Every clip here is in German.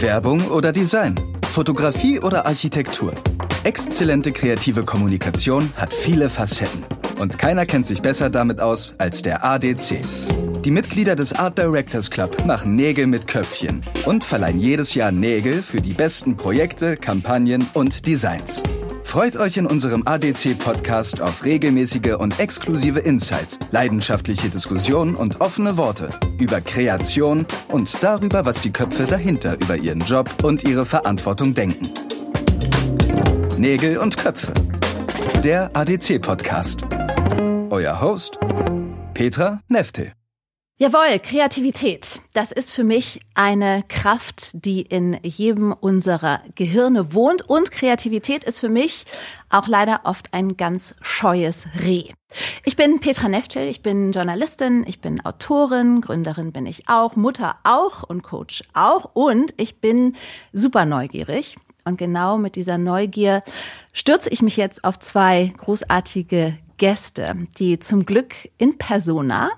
Werbung oder Design? Fotografie oder Architektur? Exzellente kreative Kommunikation hat viele Facetten. Und keiner kennt sich besser damit aus als der ADC. Die Mitglieder des Art Directors Club machen Nägel mit Köpfchen und verleihen jedes Jahr Nägel für die besten Projekte, Kampagnen und Designs. Freut euch in unserem ADC-Podcast auf regelmäßige und exklusive Insights, leidenschaftliche Diskussionen und offene Worte über Kreation und darüber, was die Köpfe dahinter über ihren Job und ihre Verantwortung denken. Nägel und Köpfe. Der ADC-Podcast. Euer Host Petra Neftel. Jawohl, Kreativität. Das ist für mich eine Kraft, die in jedem unserer Gehirne wohnt. Und Kreativität ist für mich auch leider oft ein ganz scheues Reh. Ich bin Petra Neftel, ich bin Journalistin, ich bin Autorin, Gründerin bin ich auch, Mutter auch und Coach auch. Und ich bin super neugierig. Und genau mit dieser Neugier stürze ich mich jetzt auf zwei großartige Gäste, die zum Glück in Persona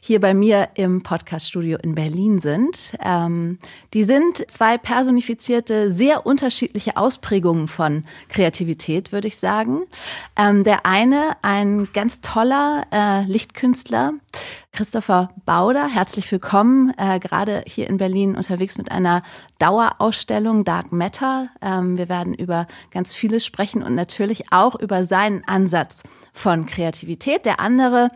hier bei mir im Podcaststudio in Berlin sind. Ähm, die sind zwei personifizierte, sehr unterschiedliche Ausprägungen von Kreativität, würde ich sagen. Ähm, der eine, ein ganz toller äh, Lichtkünstler, Christopher Bauder, herzlich willkommen, äh, gerade hier in Berlin unterwegs mit einer Dauerausstellung Dark Matter. Ähm, wir werden über ganz vieles sprechen und natürlich auch über seinen Ansatz von Kreativität. Der andere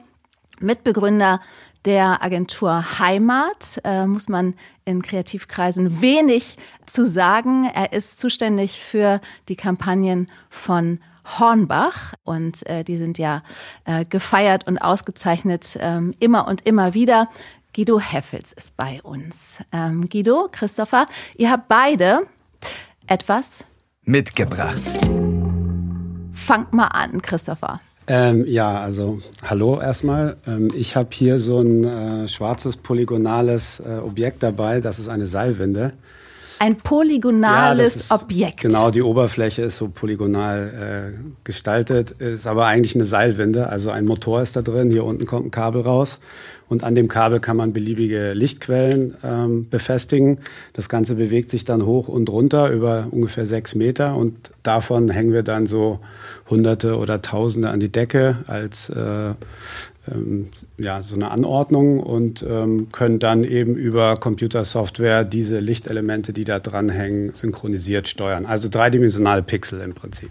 Mitbegründer der Agentur Heimat, äh, muss man in Kreativkreisen wenig zu sagen. Er ist zuständig für die Kampagnen von Hornbach und äh, die sind ja äh, gefeiert und ausgezeichnet ähm, immer und immer wieder. Guido Heffels ist bei uns. Ähm, Guido, Christopher, ihr habt beide etwas mitgebracht. Fangt mal an, Christopher. Ähm, ja, also hallo erstmal. Ähm, ich habe hier so ein äh, schwarzes polygonales äh, Objekt dabei. Das ist eine Seilwinde. Ein polygonales ja, ist, Objekt. Genau, die Oberfläche ist so polygonal äh, gestaltet, ist aber eigentlich eine Seilwinde. Also ein Motor ist da drin. Hier unten kommt ein Kabel raus und an dem Kabel kann man beliebige Lichtquellen ähm, befestigen. Das Ganze bewegt sich dann hoch und runter über ungefähr sechs Meter und davon hängen wir dann so Hunderte oder Tausende an die Decke als äh, ähm, ja, so eine Anordnung und ähm, können dann eben über Computersoftware diese Lichtelemente, die da dranhängen, synchronisiert steuern. Also dreidimensionale Pixel im Prinzip.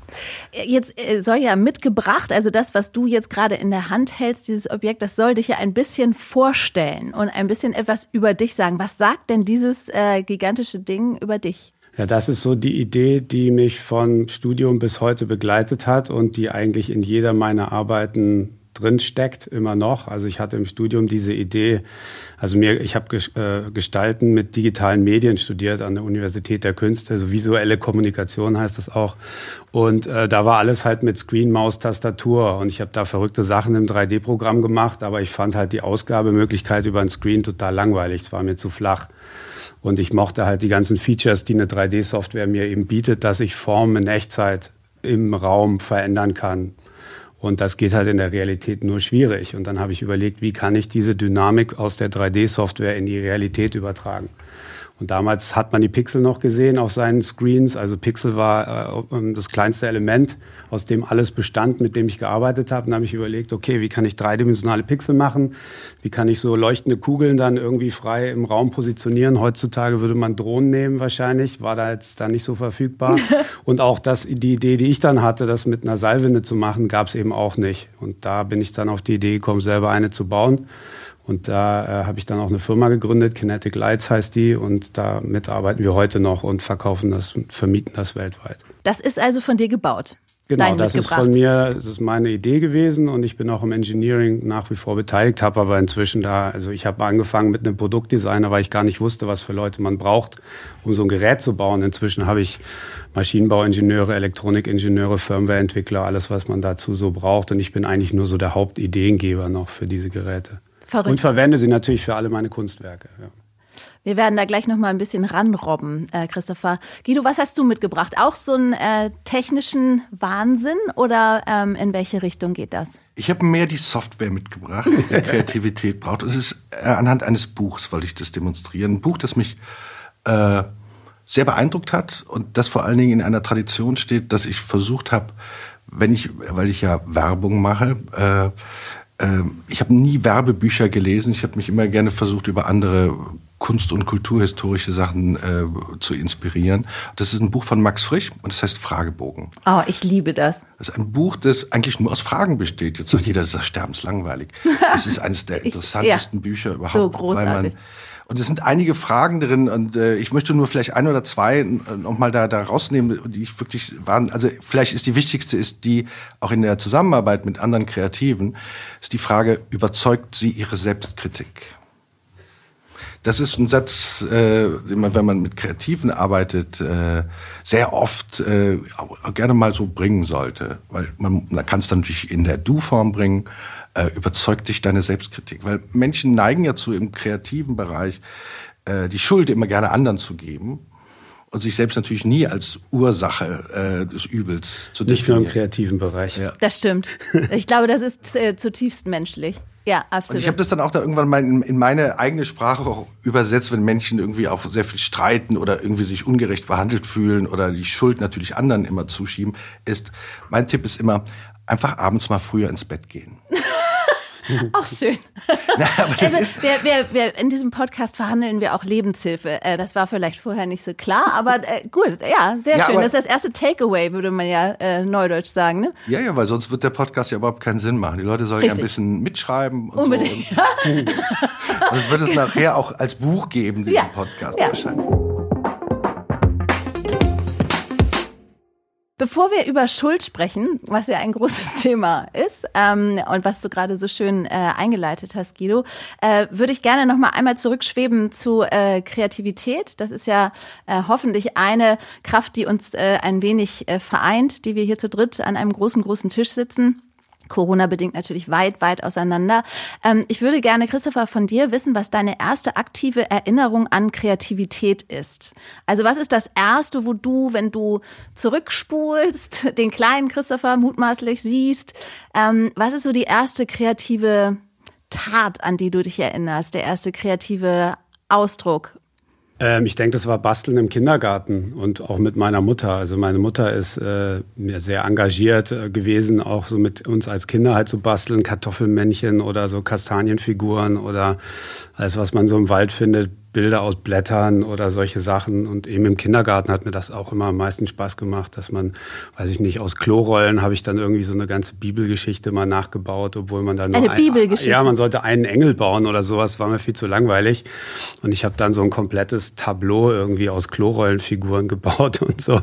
Jetzt äh, soll ja mitgebracht, also das, was du jetzt gerade in der Hand hältst, dieses Objekt, das soll dich ja ein bisschen vorstellen und ein bisschen etwas über dich sagen. Was sagt denn dieses äh, gigantische Ding über dich? Ja, das ist so die Idee, die mich von Studium bis heute begleitet hat und die eigentlich in jeder meiner Arbeiten drin steckt, immer noch. Also ich hatte im Studium diese Idee, also mir, ich habe äh, Gestalten mit digitalen Medien studiert an der Universität der Künste, also visuelle Kommunikation heißt das auch. Und äh, da war alles halt mit Screen, Maus, Tastatur und ich habe da verrückte Sachen im 3D-Programm gemacht, aber ich fand halt die Ausgabemöglichkeit über ein Screen total langweilig. Es war mir zu flach. Und ich mochte halt die ganzen Features, die eine 3D-Software mir eben bietet, dass ich Formen in Echtzeit im Raum verändern kann und das geht halt in der Realität nur schwierig. Und dann habe ich überlegt, wie kann ich diese Dynamik aus der 3D-Software in die Realität übertragen. Und damals hat man die Pixel noch gesehen auf seinen Screens. Also Pixel war äh, das kleinste Element, aus dem alles bestand, mit dem ich gearbeitet habe. Und dann habe ich überlegt, okay, wie kann ich dreidimensionale Pixel machen? Wie kann ich so leuchtende Kugeln dann irgendwie frei im Raum positionieren? Heutzutage würde man Drohnen nehmen wahrscheinlich, war da jetzt da nicht so verfügbar. Und auch das, die Idee, die ich dann hatte, das mit einer Seilwinde zu machen, gab es eben auch nicht. Und da bin ich dann auf die Idee gekommen, selber eine zu bauen. Und da äh, habe ich dann auch eine Firma gegründet, Kinetic Lights heißt die, und damit arbeiten wir heute noch und verkaufen das und vermieten das weltweit. Das ist also von dir gebaut. Genau, das ist von mir, das ist meine Idee gewesen und ich bin auch im Engineering nach wie vor beteiligt, habe aber inzwischen da, also ich habe angefangen mit einem Produktdesigner, weil ich gar nicht wusste, was für Leute man braucht, um so ein Gerät zu bauen. Inzwischen habe ich Maschinenbauingenieure, Elektronikingenieure, Firmwareentwickler, alles, was man dazu so braucht und ich bin eigentlich nur so der Hauptideengeber noch für diese Geräte. Verrückt. Und verwende sie natürlich für alle meine Kunstwerke. Ja. Wir werden da gleich noch mal ein bisschen ranrobben, äh, Christopher. Guido, was hast du mitgebracht? Auch so einen äh, technischen Wahnsinn oder ähm, in welche Richtung geht das? Ich habe mehr die Software mitgebracht, die Kreativität braucht. Es ist äh, anhand eines Buchs, wollte ich das demonstrieren. Ein Buch, das mich äh, sehr beeindruckt hat und das vor allen Dingen in einer Tradition steht, dass ich versucht habe, wenn ich, weil ich ja Werbung mache, äh, äh, ich habe nie Werbebücher gelesen. Ich habe mich immer gerne versucht, über andere Kunst- und kulturhistorische Sachen äh, zu inspirieren. Das ist ein Buch von Max Frisch und das heißt Fragebogen. Oh, ich liebe das. Das ist ein Buch, das eigentlich nur aus Fragen besteht. Jetzt sagt jeder, das ist sterbenslangweilig. Es ist eines der interessantesten ich, ja, Bücher überhaupt. So großartig. Weil man, und es sind einige Fragen drin und äh, ich möchte nur vielleicht ein oder zwei äh, nochmal da, da rausnehmen, die ich wirklich waren. Also vielleicht ist die wichtigste, ist die auch in der Zusammenarbeit mit anderen Kreativen, ist die Frage, überzeugt sie ihre Selbstkritik? Das ist ein Satz, äh, man, wenn man mit Kreativen arbeitet, äh, sehr oft äh, gerne mal so bringen sollte. Weil man, man kann es dann natürlich in der Du-Form bringen, äh, überzeugt dich deine Selbstkritik. Weil Menschen neigen ja zu im kreativen Bereich äh, die Schuld immer gerne anderen zu geben und sich selbst natürlich nie als Ursache äh, des Übels zu definieren. Nicht nur im kreativen Bereich. Ja. Das stimmt. Ich glaube, das ist äh, zutiefst menschlich. Ja, absolut. Und ich habe das dann auch da irgendwann mal in, in, meine eigene Sprache auch übersetzt, wenn Menschen irgendwie auch sehr viel streiten oder irgendwie sich ungerecht behandelt fühlen oder die Schuld natürlich anderen immer zuschieben, ist, mein Tipp ist immer, einfach abends mal früher ins Bett gehen. Auch schön. Na, also, wir, wir, wir, in diesem Podcast verhandeln wir auch Lebenshilfe. Äh, das war vielleicht vorher nicht so klar, aber äh, gut, ja, sehr ja, schön. Das ist das erste Takeaway, würde man ja äh, neudeutsch sagen. Ne? Ja, ja, weil sonst wird der Podcast ja überhaupt keinen Sinn machen. Die Leute sollen Richtig. ja ein bisschen mitschreiben. Und Unbedingt. So. Und, und es wird es nachher auch als Buch geben, diesen ja. Podcast ja. wahrscheinlich. Bevor wir über Schuld sprechen, was ja ein großes Thema ist ähm, und was du gerade so schön äh, eingeleitet hast, Guido, äh, würde ich gerne noch mal einmal zurückschweben zu äh, Kreativität. Das ist ja äh, hoffentlich eine Kraft, die uns äh, ein wenig äh, vereint, die wir hier zu dritt an einem großen, großen Tisch sitzen. Corona-bedingt natürlich weit, weit auseinander. Ähm, ich würde gerne, Christopher, von dir wissen, was deine erste aktive Erinnerung an Kreativität ist. Also was ist das Erste, wo du, wenn du zurückspulst, den kleinen Christopher mutmaßlich siehst, ähm, was ist so die erste kreative Tat, an die du dich erinnerst, der erste kreative Ausdruck? Ähm, ich denke, das war Basteln im Kindergarten und auch mit meiner Mutter. Also meine Mutter ist äh, sehr engagiert äh, gewesen, auch so mit uns als Kinder halt zu so basteln, Kartoffelmännchen oder so Kastanienfiguren oder alles, was man so im Wald findet, Bilder aus Blättern oder solche Sachen. Und eben im Kindergarten hat mir das auch immer am meisten Spaß gemacht, dass man, weiß ich nicht, aus Klorollen habe ich dann irgendwie so eine ganze Bibelgeschichte mal nachgebaut, obwohl man dann nur eine ein, Bibelgeschichte. Ja, man sollte einen Engel bauen oder sowas, war mir viel zu langweilig. Und ich habe dann so ein komplettes Tableau irgendwie aus Klorollenfiguren gebaut und so.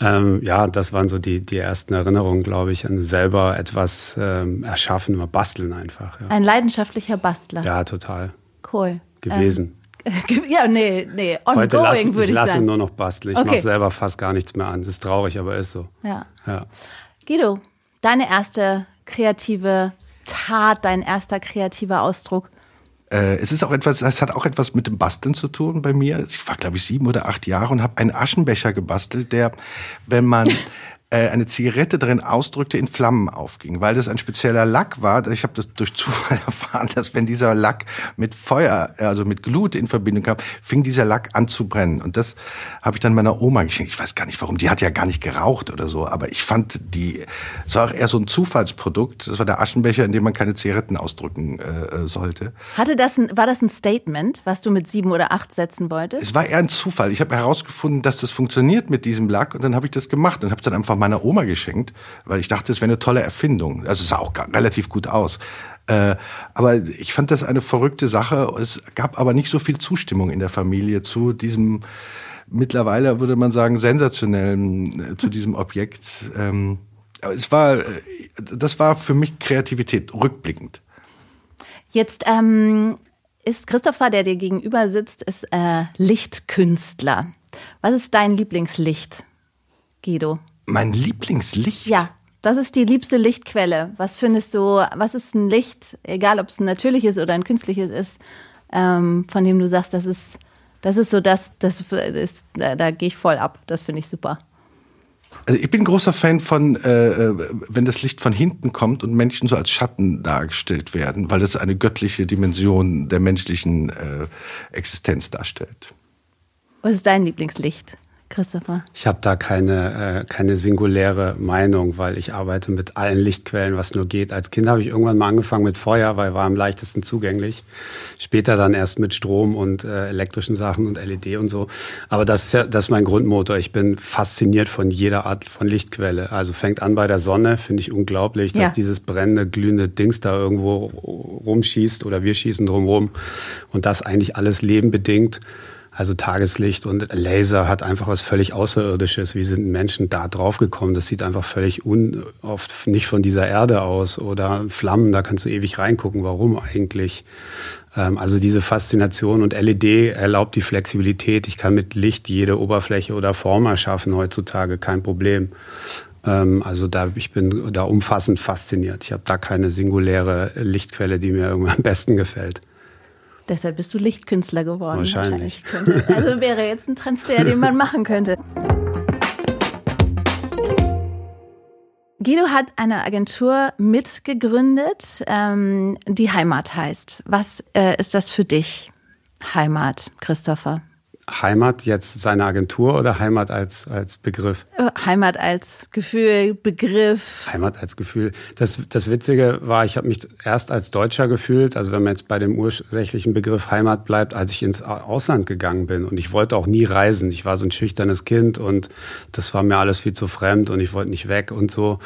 Ähm, ja, das waren so die, die ersten Erinnerungen, glaube ich, an selber etwas ähm, erschaffen, mal basteln einfach. Ja. Ein leidenschaftlicher Bastler. Ja, total. Cool. Gewesen. Ja, nee, nee, ongoing Heute lassen, würde ich, ich lasse nur noch basteln. Ich okay. mache selber fast gar nichts mehr an. Das ist traurig, aber ist so. Ja. ja. Guido, deine erste kreative Tat, dein erster kreativer Ausdruck? Äh, es ist auch etwas, es hat auch etwas mit dem Basteln zu tun bei mir. Ich war, glaube ich, sieben oder acht Jahre und habe einen Aschenbecher gebastelt, der, wenn man äh, eine Zigarette drin ausdrückte, in Flammen aufging, weil das ein spezieller Lack war. Ich habe das durch Zufall erfahren, dass wenn dieser Lack mit Feuer, also mit Glut in Verbindung kam, fing dieser Lack an zu brennen. Und das habe ich dann meiner Oma geschenkt. Ich weiß gar nicht warum. Die hat ja gar nicht geraucht oder so, aber ich fand die, es war auch eher so ein Zufallsprodukt. Das war der Aschenbecher, in dem man keine Zigaretten ausdrücken äh, sollte. Hatte das ein, war das ein Statement, was du mit sieben oder acht setzen wolltest? Es war eher ein Zufall. Ich habe herausgefunden, dass das funktioniert mit diesem Lack und dann habe ich das gemacht und habe es dann einfach meiner Oma geschenkt, weil ich dachte, es wäre eine tolle Erfindung. Also es sah auch relativ gut aus. Äh, aber ich fand das eine verrückte Sache. Es gab aber nicht so viel Zustimmung in der Familie zu diesem mittlerweile würde man sagen sensationellen äh, zu diesem Objekt. Ähm, es war, äh, das war für mich Kreativität rückblickend. Jetzt ähm, ist Christopher, der dir gegenüber sitzt, ist äh, Lichtkünstler. Was ist dein Lieblingslicht, Guido? Mein Lieblingslicht? Ja, das ist die liebste Lichtquelle. Was findest du, was ist ein Licht, egal ob es ein natürliches oder ein künstliches ist, ähm, von dem du sagst, das ist, das ist so das, das ist, da, da gehe ich voll ab. Das finde ich super. Also ich bin ein großer Fan von, äh, äh, wenn das Licht von hinten kommt und Menschen so als Schatten dargestellt werden, weil das eine göttliche Dimension der menschlichen äh, Existenz darstellt. Was ist dein Lieblingslicht? Christopher? Ich habe da keine, äh, keine singuläre Meinung, weil ich arbeite mit allen Lichtquellen, was nur geht. Als Kind habe ich irgendwann mal angefangen mit Feuer, weil war am leichtesten zugänglich. Später dann erst mit Strom und äh, elektrischen Sachen und LED und so. Aber das ist, ja, das ist mein Grundmotor. Ich bin fasziniert von jeder Art von Lichtquelle. Also fängt an bei der Sonne, finde ich unglaublich, dass ja. dieses brennende, glühende Dings da irgendwo rumschießt oder wir schießen drumherum und das eigentlich alles lebenbedingt. Also Tageslicht und Laser hat einfach was völlig Außerirdisches. Wie sind Menschen da drauf gekommen? Das sieht einfach völlig un, oft nicht von dieser Erde aus. Oder Flammen, da kannst du ewig reingucken. Warum eigentlich? Ähm, also diese Faszination und LED erlaubt die Flexibilität. Ich kann mit Licht jede Oberfläche oder Form erschaffen heutzutage, kein Problem. Ähm, also da, ich bin da umfassend fasziniert. Ich habe da keine singuläre Lichtquelle, die mir irgendwie am besten gefällt. Deshalb bist du Lichtkünstler geworden. Wahrscheinlich. wahrscheinlich also wäre jetzt ein Transfer, den man machen könnte. Guido hat eine Agentur mitgegründet, ähm, die Heimat heißt. Was äh, ist das für dich, Heimat, Christopher? Heimat jetzt seine Agentur oder Heimat als, als Begriff? Äh, Heimat als Gefühl, Begriff. Heimat als Gefühl. Das, das Witzige war, ich habe mich erst als Deutscher gefühlt, also wenn man jetzt bei dem ursächlichen Begriff Heimat bleibt, als ich ins Ausland gegangen bin. Und ich wollte auch nie reisen. Ich war so ein schüchternes Kind und das war mir alles viel zu fremd und ich wollte nicht weg und so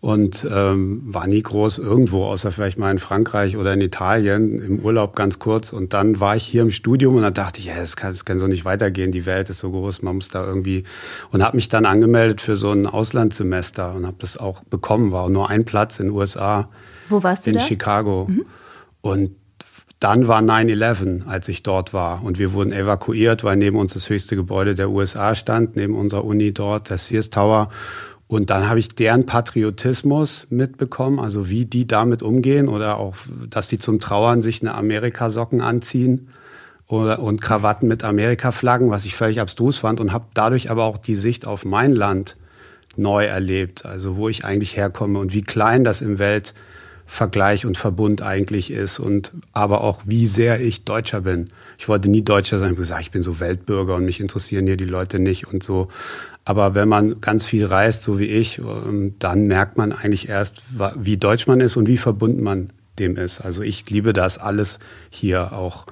und ähm, war nie groß irgendwo, außer vielleicht mal in Frankreich oder in Italien im Urlaub ganz kurz. Und dann war ich hier im Studium und dann dachte ich, ja, das kann, das kann so nicht weitergehen. Die Welt ist so groß, man muss da irgendwie und habe mich dann angemeldet für so ein Auslandssemester und habe das auch bekommen. War nur ein Platz in den USA. Wo warst du in da? Chicago mhm. und dann war 9-11, als ich dort war. Und wir wurden evakuiert, weil neben uns das höchste Gebäude der USA stand, neben unserer Uni dort, der Sears Tower. Und dann habe ich deren Patriotismus mitbekommen, also wie die damit umgehen oder auch, dass die zum Trauern sich eine Amerikasocken anziehen oder, und Krawatten mit Amerika-Flaggen, was ich völlig abstrus fand und habe dadurch aber auch die Sicht auf mein Land neu erlebt, also wo ich eigentlich herkomme und wie klein das im Weltvergleich und Verbund eigentlich ist und aber auch wie sehr ich Deutscher bin. Ich wollte nie Deutscher sein, ich habe gesagt, ich bin so Weltbürger und mich interessieren hier die Leute nicht und so. Aber wenn man ganz viel reist, so wie ich, ähm, dann merkt man eigentlich erst, wie deutsch man ist und wie verbunden man dem ist. Also ich liebe das alles hier auch.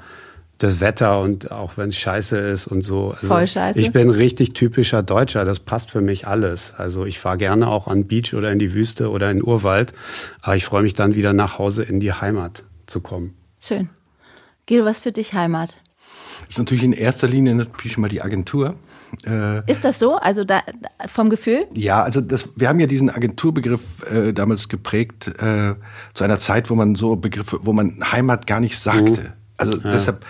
Das Wetter und auch wenn es scheiße ist und so. Also Voll scheiße. Ich bin richtig typischer Deutscher. Das passt für mich alles. Also ich fahre gerne auch an Beach oder in die Wüste oder in den Urwald. Aber ich freue mich dann wieder nach Hause in die Heimat zu kommen. Schön. Guido, was für dich Heimat? Das ist natürlich in erster Linie natürlich mal die Agentur. Äh, ist das so? Also da, vom Gefühl? Ja, also das, wir haben ja diesen Agenturbegriff äh, damals geprägt äh, zu einer Zeit, wo man so Begriffe, wo man Heimat gar nicht sagte. Mhm. Also ja. deshalb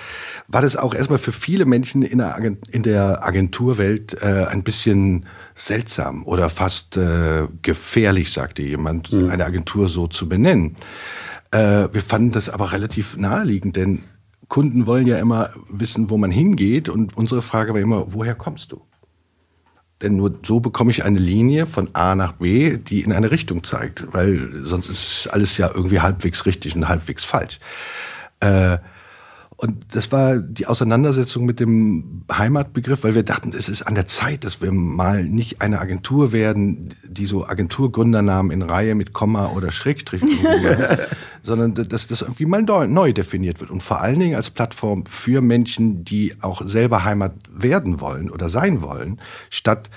war das auch erstmal für viele Menschen in der, Agent, in der Agenturwelt äh, ein bisschen seltsam oder fast äh, gefährlich, sagte jemand, mhm. eine Agentur so zu benennen. Äh, wir fanden das aber relativ naheliegend, denn Kunden wollen ja immer wissen, wo man hingeht. Und unsere Frage war immer, woher kommst du? Denn nur so bekomme ich eine Linie von A nach B, die in eine Richtung zeigt, weil sonst ist alles ja irgendwie halbwegs richtig und halbwegs falsch. Äh, und das war die Auseinandersetzung mit dem Heimatbegriff, weil wir dachten, es ist an der Zeit, dass wir mal nicht eine Agentur werden, die so Agenturgründernamen in Reihe mit Komma oder Schrägstrich, sondern dass das irgendwie mal neu definiert wird. Und vor allen Dingen als Plattform für Menschen, die auch selber Heimat werden wollen oder sein wollen, statt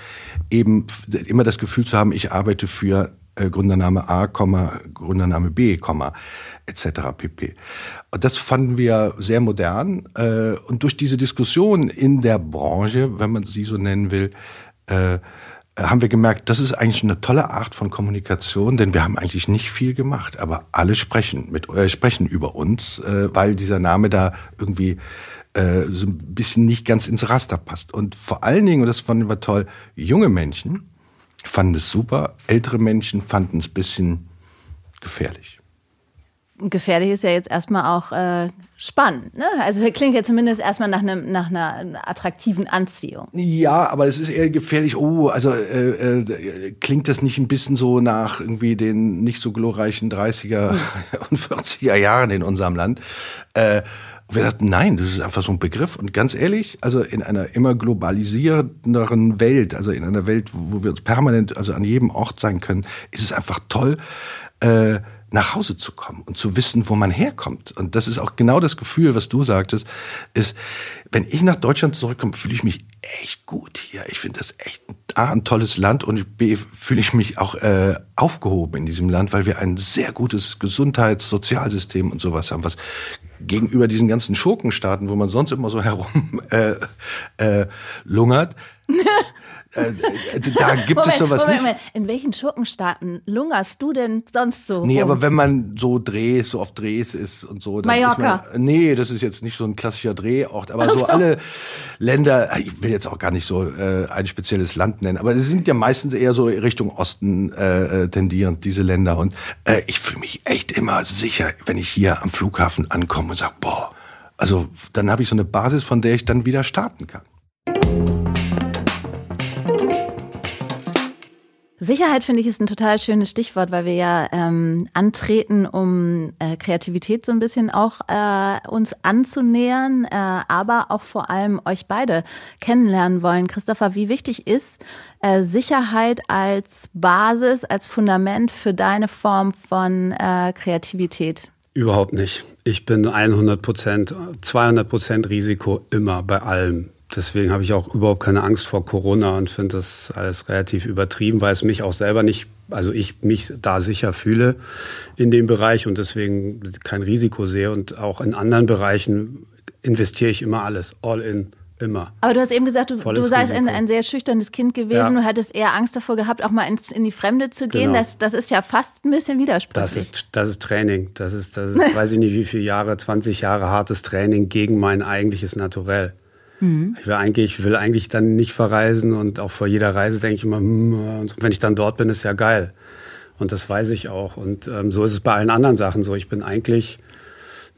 eben immer das Gefühl zu haben, ich arbeite für Gründername A, Gründername B, etc. pp. Und das fanden wir sehr modern. Äh, und durch diese Diskussion in der Branche, wenn man sie so nennen will, äh, haben wir gemerkt, das ist eigentlich eine tolle Art von Kommunikation, denn wir haben eigentlich nicht viel gemacht, aber alle sprechen mit äh, sprechen über uns, äh, weil dieser Name da irgendwie äh, so ein bisschen nicht ganz ins Raster passt. Und vor allen Dingen, und das fanden wir toll, junge Menschen fanden es super, ältere Menschen fanden es ein bisschen gefährlich. gefährlich ist ja jetzt erstmal auch äh, spannend. Ne? Also klingt ja zumindest erstmal nach, einem, nach einer attraktiven Anziehung. Ja, aber es ist eher gefährlich. Oh, also äh, äh, klingt das nicht ein bisschen so nach irgendwie den nicht so glorreichen 30er hm. und 40er Jahren in unserem Land? Äh, wir sagten, nein, das ist einfach so ein Begriff. Und ganz ehrlich, also in einer immer globalisierenderen Welt, also in einer Welt, wo wir uns permanent, also an jedem Ort sein können, ist es einfach toll, äh, nach Hause zu kommen und zu wissen, wo man herkommt. Und das ist auch genau das Gefühl, was du sagtest, ist, wenn ich nach Deutschland zurückkomme, fühle ich mich echt gut hier. Ich finde das echt A, ein tolles Land und B, fühle ich mich auch äh, aufgehoben in diesem Land, weil wir ein sehr gutes Gesundheits-, Sozialsystem und sowas haben, was gegenüber diesen ganzen Schurkenstaaten, wo man sonst immer so herum äh, äh, lungert, Äh, äh, da gibt Moment, es sowas Moment, nicht. In welchen Schurkenstaaten lungerst du denn sonst so? Nee, rum? aber wenn man so Drehs, so auf Drehs ist und so. Dann Mallorca. Man, nee, das ist jetzt nicht so ein klassischer Drehort, aber also. so alle Länder, ich will jetzt auch gar nicht so äh, ein spezielles Land nennen, aber die sind ja meistens eher so Richtung Osten äh, äh tendierend, diese Länder. Und äh, ich fühle mich echt immer sicher, wenn ich hier am Flughafen ankomme und sage, boah, also dann habe ich so eine Basis, von der ich dann wieder starten kann. Sicherheit finde ich ist ein total schönes Stichwort, weil wir ja ähm, antreten, um äh, Kreativität so ein bisschen auch äh, uns anzunähern, äh, aber auch vor allem euch beide kennenlernen wollen. Christopher, wie wichtig ist äh, Sicherheit als Basis, als Fundament für deine Form von äh, Kreativität? Überhaupt nicht. Ich bin 100 Prozent, 200 Prozent Risiko immer bei allem deswegen habe ich auch überhaupt keine Angst vor Corona und finde das alles relativ übertrieben, weil es mich auch selber nicht, also ich mich da sicher fühle in dem Bereich und deswegen kein Risiko sehe. Und auch in anderen Bereichen investiere ich immer alles, all in. Immer. Aber du hast eben gesagt, du, du seist ein, ein, sehr schüchternes Kind gewesen. Ja. Du hattest eher Angst davor gehabt, auch mal ins, in die Fremde zu gehen. Genau. Das, das ist ja fast ein bisschen widersprüchlich. Das ist, das ist Training. Das ist, das ist weiß ich nicht, wie viele Jahre, 20 Jahre hartes Training gegen mein eigentliches Naturell. Mhm. Ich will eigentlich, will eigentlich dann nicht verreisen und auch vor jeder Reise denke ich immer, hm, und wenn ich dann dort bin, ist ja geil. Und das weiß ich auch. Und ähm, so ist es bei allen anderen Sachen so. Ich bin eigentlich,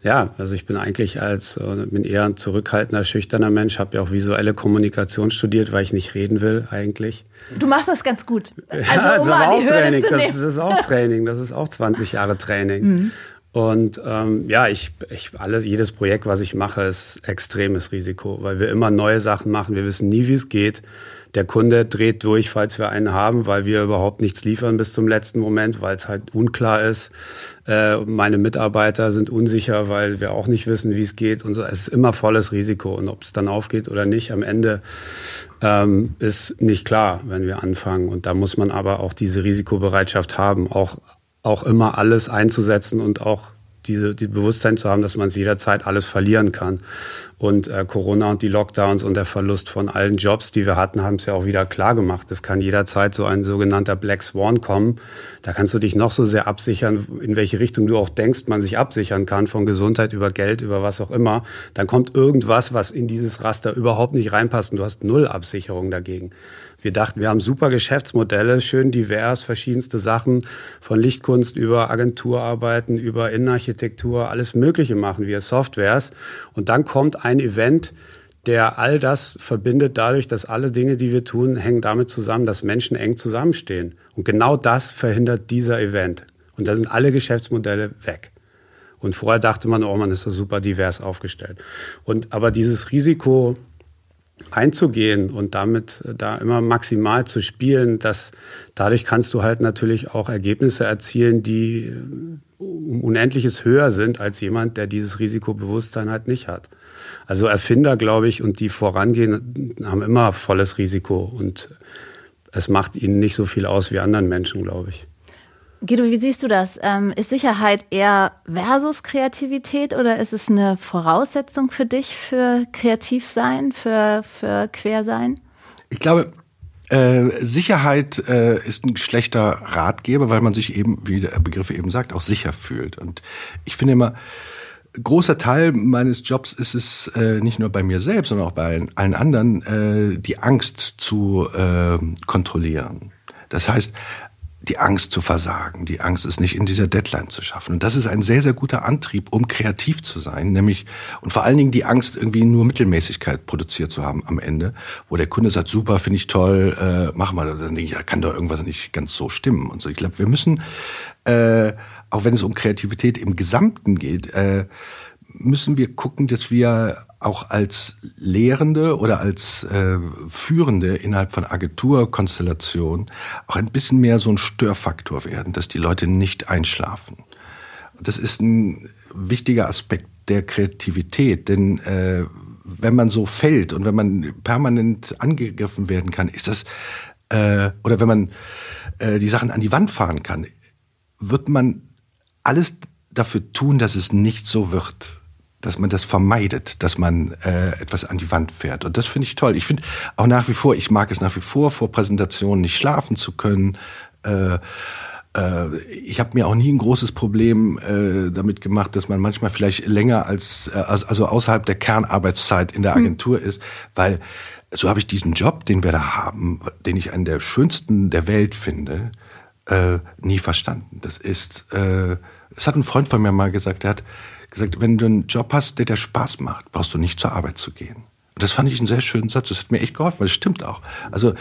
ja, also ich bin eigentlich als, äh, bin eher ein zurückhaltender, schüchterner Mensch, habe ja auch visuelle Kommunikation studiert, weil ich nicht reden will eigentlich. Du machst das ganz gut. Also, ja, das um ist aber auch Training. Das ist, das ist, auch Training. Das ist auch 20 Jahre Training. Mhm. Und ähm, ja, ich, ich alles, jedes Projekt, was ich mache, ist extremes Risiko, weil wir immer neue Sachen machen. Wir wissen nie, wie es geht. Der Kunde dreht durch, falls wir einen haben, weil wir überhaupt nichts liefern bis zum letzten Moment, weil es halt unklar ist. Äh, meine Mitarbeiter sind unsicher, weil wir auch nicht wissen, wie es geht. Und so. Es ist immer volles Risiko. Und ob es dann aufgeht oder nicht, am Ende ähm, ist nicht klar, wenn wir anfangen. Und da muss man aber auch diese Risikobereitschaft haben, auch auch immer alles einzusetzen und auch diese die Bewusstsein zu haben, dass man es jederzeit alles verlieren kann. Und äh, Corona und die Lockdowns und der Verlust von allen Jobs, die wir hatten, haben es ja auch wieder klar gemacht. Es kann jederzeit so ein sogenannter Black Swan kommen. Da kannst du dich noch so sehr absichern, in welche Richtung du auch denkst, man sich absichern kann, von Gesundheit über Geld, über was auch immer. Dann kommt irgendwas, was in dieses Raster überhaupt nicht reinpasst und du hast null Absicherung dagegen. Wir dachten, wir haben super Geschäftsmodelle, schön divers, verschiedenste Sachen, von Lichtkunst über Agenturarbeiten, über Innenarchitektur, alles Mögliche machen wir, Softwares. Und dann kommt ein Event, der all das verbindet dadurch, dass alle Dinge, die wir tun, hängen damit zusammen, dass Menschen eng zusammenstehen. Und genau das verhindert dieser Event. Und da sind alle Geschäftsmodelle weg. Und vorher dachte man, oh, man ist so super divers aufgestellt. Und aber dieses Risiko, einzugehen und damit äh, da immer maximal zu spielen, dass dadurch kannst du halt natürlich auch Ergebnisse erzielen, die äh, um Unendliches höher sind als jemand, der dieses Risikobewusstsein halt nicht hat. Also Erfinder, glaube ich, und die vorangehen, haben immer volles Risiko und es macht ihnen nicht so viel aus wie anderen Menschen, glaube ich. Guido, wie siehst du das? Ähm, ist Sicherheit eher versus Kreativität oder ist es eine Voraussetzung für dich für Kreativsein, für, für Quersein? Ich glaube, äh, Sicherheit äh, ist ein schlechter Ratgeber, weil man sich eben, wie der Begriff eben sagt, auch sicher fühlt. Und ich finde immer, großer Teil meines Jobs ist es äh, nicht nur bei mir selbst, sondern auch bei allen, allen anderen, äh, die Angst zu äh, kontrollieren. Das heißt, die Angst zu versagen, die Angst, es nicht in dieser Deadline zu schaffen. Und das ist ein sehr, sehr guter Antrieb, um kreativ zu sein, nämlich und vor allen Dingen die Angst, irgendwie nur Mittelmäßigkeit produziert zu haben am Ende, wo der Kunde sagt, super, finde ich toll, äh, mach mal. Dann denke ich, ja, kann doch irgendwas nicht ganz so stimmen. Und so. Ich glaube, wir müssen, äh, auch wenn es um Kreativität im Gesamten geht, äh, müssen wir gucken, dass wir auch als Lehrende oder als äh, Führende innerhalb von Agenturkonstellationen auch ein bisschen mehr so ein Störfaktor werden, dass die Leute nicht einschlafen. Das ist ein wichtiger Aspekt der Kreativität, denn äh, wenn man so fällt und wenn man permanent angegriffen werden kann, ist das, äh, oder wenn man äh, die Sachen an die Wand fahren kann, wird man alles dafür tun, dass es nicht so wird dass man das vermeidet, dass man äh, etwas an die Wand fährt. Und das finde ich toll. Ich finde auch nach wie vor, ich mag es nach wie vor, vor Präsentationen nicht schlafen zu können. Äh, äh, ich habe mir auch nie ein großes Problem äh, damit gemacht, dass man manchmal vielleicht länger als, äh, also außerhalb der Kernarbeitszeit in der hm. Agentur hm. ist, weil so habe ich diesen Job, den wir da haben, den ich einen der schönsten der Welt finde, äh, nie verstanden. Das ist, äh, es hat ein Freund von mir mal gesagt, der hat gesagt, wenn du einen Job hast, der dir Spaß macht, brauchst du nicht zur Arbeit zu gehen. Und das fand ich einen sehr schönen Satz. Das hat mir echt geholfen, weil es stimmt auch. Also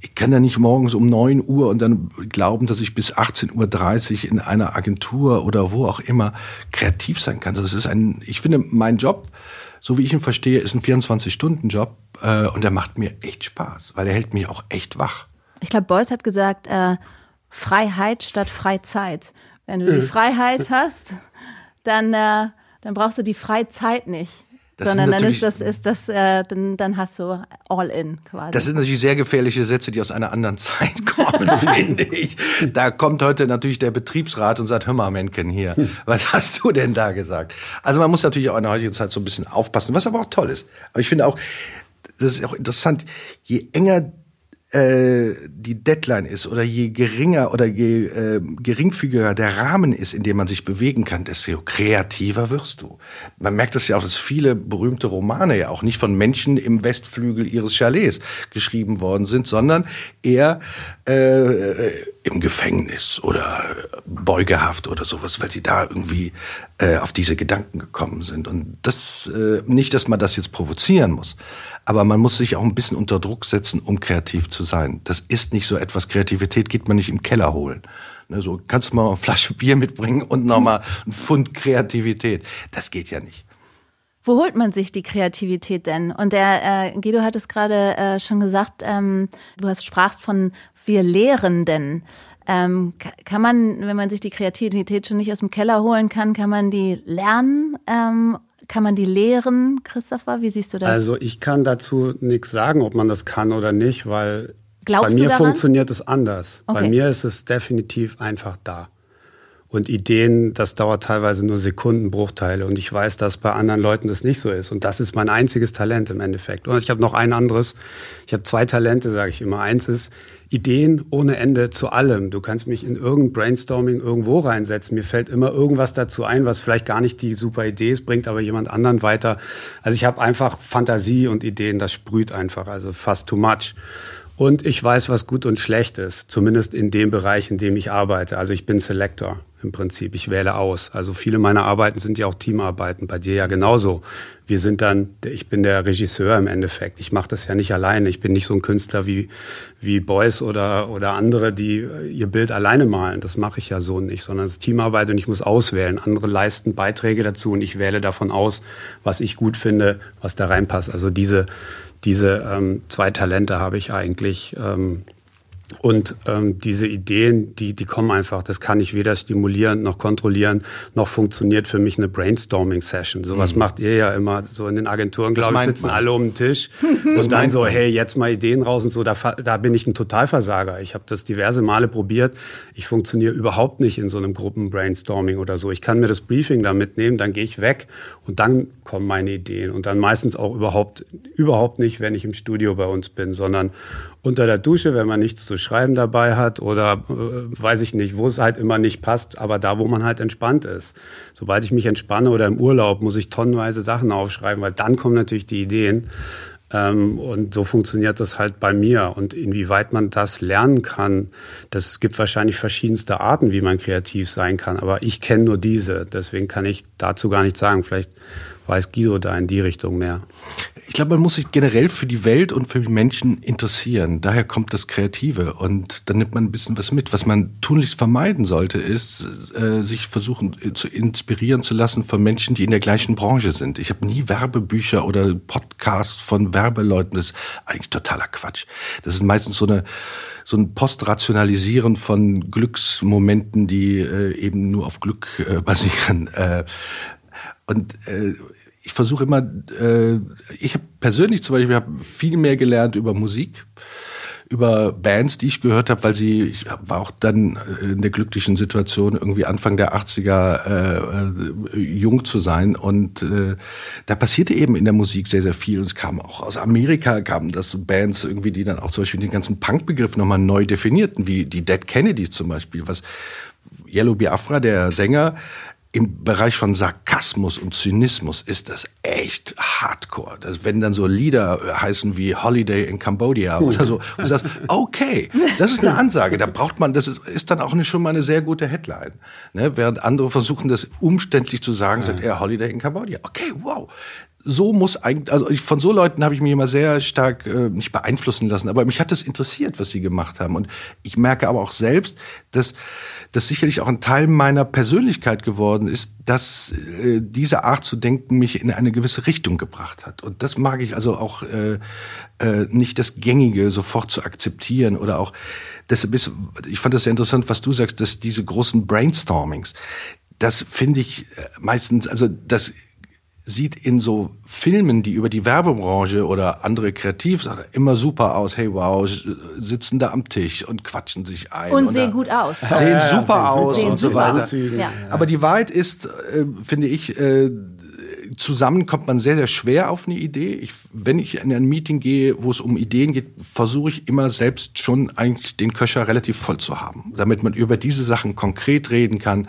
ich kann ja nicht morgens um neun Uhr und dann glauben, dass ich bis 18.30 Uhr in einer Agentur oder wo auch immer kreativ sein kann. Das ist ein, ich finde, mein Job, so wie ich ihn verstehe, ist ein 24-Stunden-Job äh, und der macht mir echt Spaß, weil er hält mich auch echt wach. Ich glaube, Beuys hat gesagt, äh, Freiheit statt Freizeit. Wenn du die äh. Freiheit hast, dann, äh, dann brauchst du die Freizeit nicht. Das sondern dann ist das, ist das, äh, dann, dann hast du all in quasi. Das sind natürlich sehr gefährliche Sätze, die aus einer anderen Zeit kommen, finde ich. Da kommt heute natürlich der Betriebsrat und sagt, hör mal, Menken hier, was hast du denn da gesagt? Also man muss natürlich auch in der heutigen Zeit so ein bisschen aufpassen, was aber auch toll ist. Aber ich finde auch, das ist auch interessant, je enger äh, die Deadline ist oder je geringer oder je äh, geringfügiger der Rahmen ist, in dem man sich bewegen kann, desto kreativer wirst du. Man merkt das ja auch, dass viele berühmte Romane ja auch nicht von Menschen im Westflügel ihres Chalets geschrieben worden sind, sondern eher äh, im Gefängnis oder Beugehaft oder sowas, weil sie da irgendwie äh, auf diese Gedanken gekommen sind. Und das äh, nicht, dass man das jetzt provozieren muss, aber man muss sich auch ein bisschen unter Druck setzen, um kreativ zu sein. Das ist nicht so etwas. Kreativität geht man nicht im Keller holen. Ne, so kannst du mal eine Flasche Bier mitbringen und nochmal ein Pfund Kreativität. Das geht ja nicht. Wo holt man sich die Kreativität denn? Und der äh, Guido hat es gerade äh, schon gesagt, ähm, du hast sprachst von wir Lehrenden. Ähm, kann man, wenn man sich die Kreativität schon nicht aus dem Keller holen kann, kann man die lernen ähm, kann man die lehren, Christopher? Wie siehst du das? Also ich kann dazu nichts sagen, ob man das kann oder nicht, weil Glaubst bei mir funktioniert es anders. Okay. Bei mir ist es definitiv einfach da. Und Ideen, das dauert teilweise nur Sekundenbruchteile. Und ich weiß, dass bei anderen Leuten das nicht so ist. Und das ist mein einziges Talent im Endeffekt. Und ich habe noch ein anderes. Ich habe zwei Talente, sage ich immer. Eins ist, Ideen ohne Ende zu allem. Du kannst mich in irgendein Brainstorming irgendwo reinsetzen. Mir fällt immer irgendwas dazu ein, was vielleicht gar nicht die super Idee ist, bringt aber jemand anderen weiter. Also ich habe einfach Fantasie und Ideen, das sprüht einfach, also fast too much. Und ich weiß, was gut und schlecht ist, zumindest in dem Bereich, in dem ich arbeite. Also ich bin Selector im Prinzip. Ich wähle aus. Also viele meiner Arbeiten sind ja auch Teamarbeiten, bei dir ja genauso. Wir sind dann, ich bin der Regisseur im Endeffekt. Ich mache das ja nicht alleine. Ich bin nicht so ein Künstler wie, wie Beuys oder, oder andere, die ihr Bild alleine malen. Das mache ich ja so nicht, sondern es ist Teamarbeit und ich muss auswählen. Andere leisten Beiträge dazu und ich wähle davon aus, was ich gut finde, was da reinpasst. Also diese, diese ähm, zwei Talente habe ich eigentlich ähm, und ähm, diese Ideen, die, die kommen einfach. Das kann ich weder stimulieren noch kontrollieren, noch funktioniert für mich eine Brainstorming-Session. Sowas mhm. macht ihr ja immer so in den Agenturen, glaube ich, sitzen man. alle um den Tisch und dann so, hey, jetzt mal Ideen raus und so. Da, da bin ich ein Totalversager. Ich habe das diverse Male probiert. Ich funktioniere überhaupt nicht in so einem Gruppen-Brainstorming oder so. Ich kann mir das Briefing da mitnehmen, dann gehe ich weg und dann kommen meine Ideen. Und dann meistens auch überhaupt, überhaupt nicht, wenn ich im Studio bei uns bin, sondern unter der Dusche, wenn man nichts zu schreiben dabei hat oder äh, weiß ich nicht, wo es halt immer nicht passt, aber da, wo man halt entspannt ist. Sobald ich mich entspanne oder im Urlaub, muss ich tonnenweise Sachen aufschreiben, weil dann kommen natürlich die Ideen. Ähm, und so funktioniert das halt bei mir. Und inwieweit man das lernen kann, das gibt wahrscheinlich verschiedenste Arten, wie man kreativ sein kann. Aber ich kenne nur diese. Deswegen kann ich dazu gar nichts sagen. Vielleicht weiß Guido da in die Richtung mehr. Ich glaube, man muss sich generell für die Welt und für die Menschen interessieren. Daher kommt das Kreative. Und dann nimmt man ein bisschen was mit. Was man tunlichst vermeiden sollte, ist, äh, sich versuchen äh, zu inspirieren zu lassen von Menschen, die in der gleichen Branche sind. Ich habe nie Werbebücher oder Podcasts von Werbeleuten. Das ist eigentlich totaler Quatsch. Das ist meistens so eine so ein Postrationalisieren von Glücksmomenten, die äh, eben nur auf Glück äh, basieren. Äh, und äh, ich versuche immer, äh, ich habe persönlich zum Beispiel hab viel mehr gelernt über Musik, über Bands, die ich gehört habe, weil sie, ich war auch dann in der glücklichen Situation, irgendwie Anfang der 80er äh, äh, jung zu sein. Und äh, da passierte eben in der Musik sehr, sehr viel. Und es kam auch aus Amerika, kamen das so Bands irgendwie, die dann auch zum Beispiel den ganzen Punk-Begriff nochmal neu definierten, wie die Dead Kennedys zum Beispiel, was Yellow Biafra, der Sänger, im Bereich von Sarkasmus und Zynismus ist das echt hardcore. Das, wenn dann so Lieder heißen wie Holiday in Cambodia oder so, du sagst, okay, das ist eine Ansage. Da braucht man, das ist, ist dann auch eine, schon mal eine sehr gute Headline. Ne? Während andere versuchen, das umständlich zu sagen, sagt er Holiday in Cambodia. Okay, wow so muss eigentlich, also ich, von so Leuten habe ich mich immer sehr stark äh, nicht beeinflussen lassen, aber mich hat das interessiert, was sie gemacht haben. Und ich merke aber auch selbst, dass das sicherlich auch ein Teil meiner Persönlichkeit geworden ist, dass äh, diese Art zu denken mich in eine gewisse Richtung gebracht hat. Und das mag ich also auch äh, äh, nicht das Gängige sofort zu akzeptieren oder auch deshalb ist, ich fand das sehr interessant, was du sagst, dass diese großen Brainstormings, das finde ich äh, meistens, also das sieht in so Filmen, die über die Werbebranche oder andere Kreativsachen immer super aus. Hey, wow, sitzen da am Tisch und quatschen sich ein. Und, und sehen gut aus. Sehen ja, super sehen aus sehen und so weiter. Ja. Aber die Wahrheit ist, äh, finde ich, äh, zusammen kommt man sehr, sehr schwer auf eine Idee. Ich, wenn ich in ein Meeting gehe, wo es um Ideen geht, versuche ich immer selbst schon eigentlich den Köcher relativ voll zu haben, damit man über diese Sachen konkret reden kann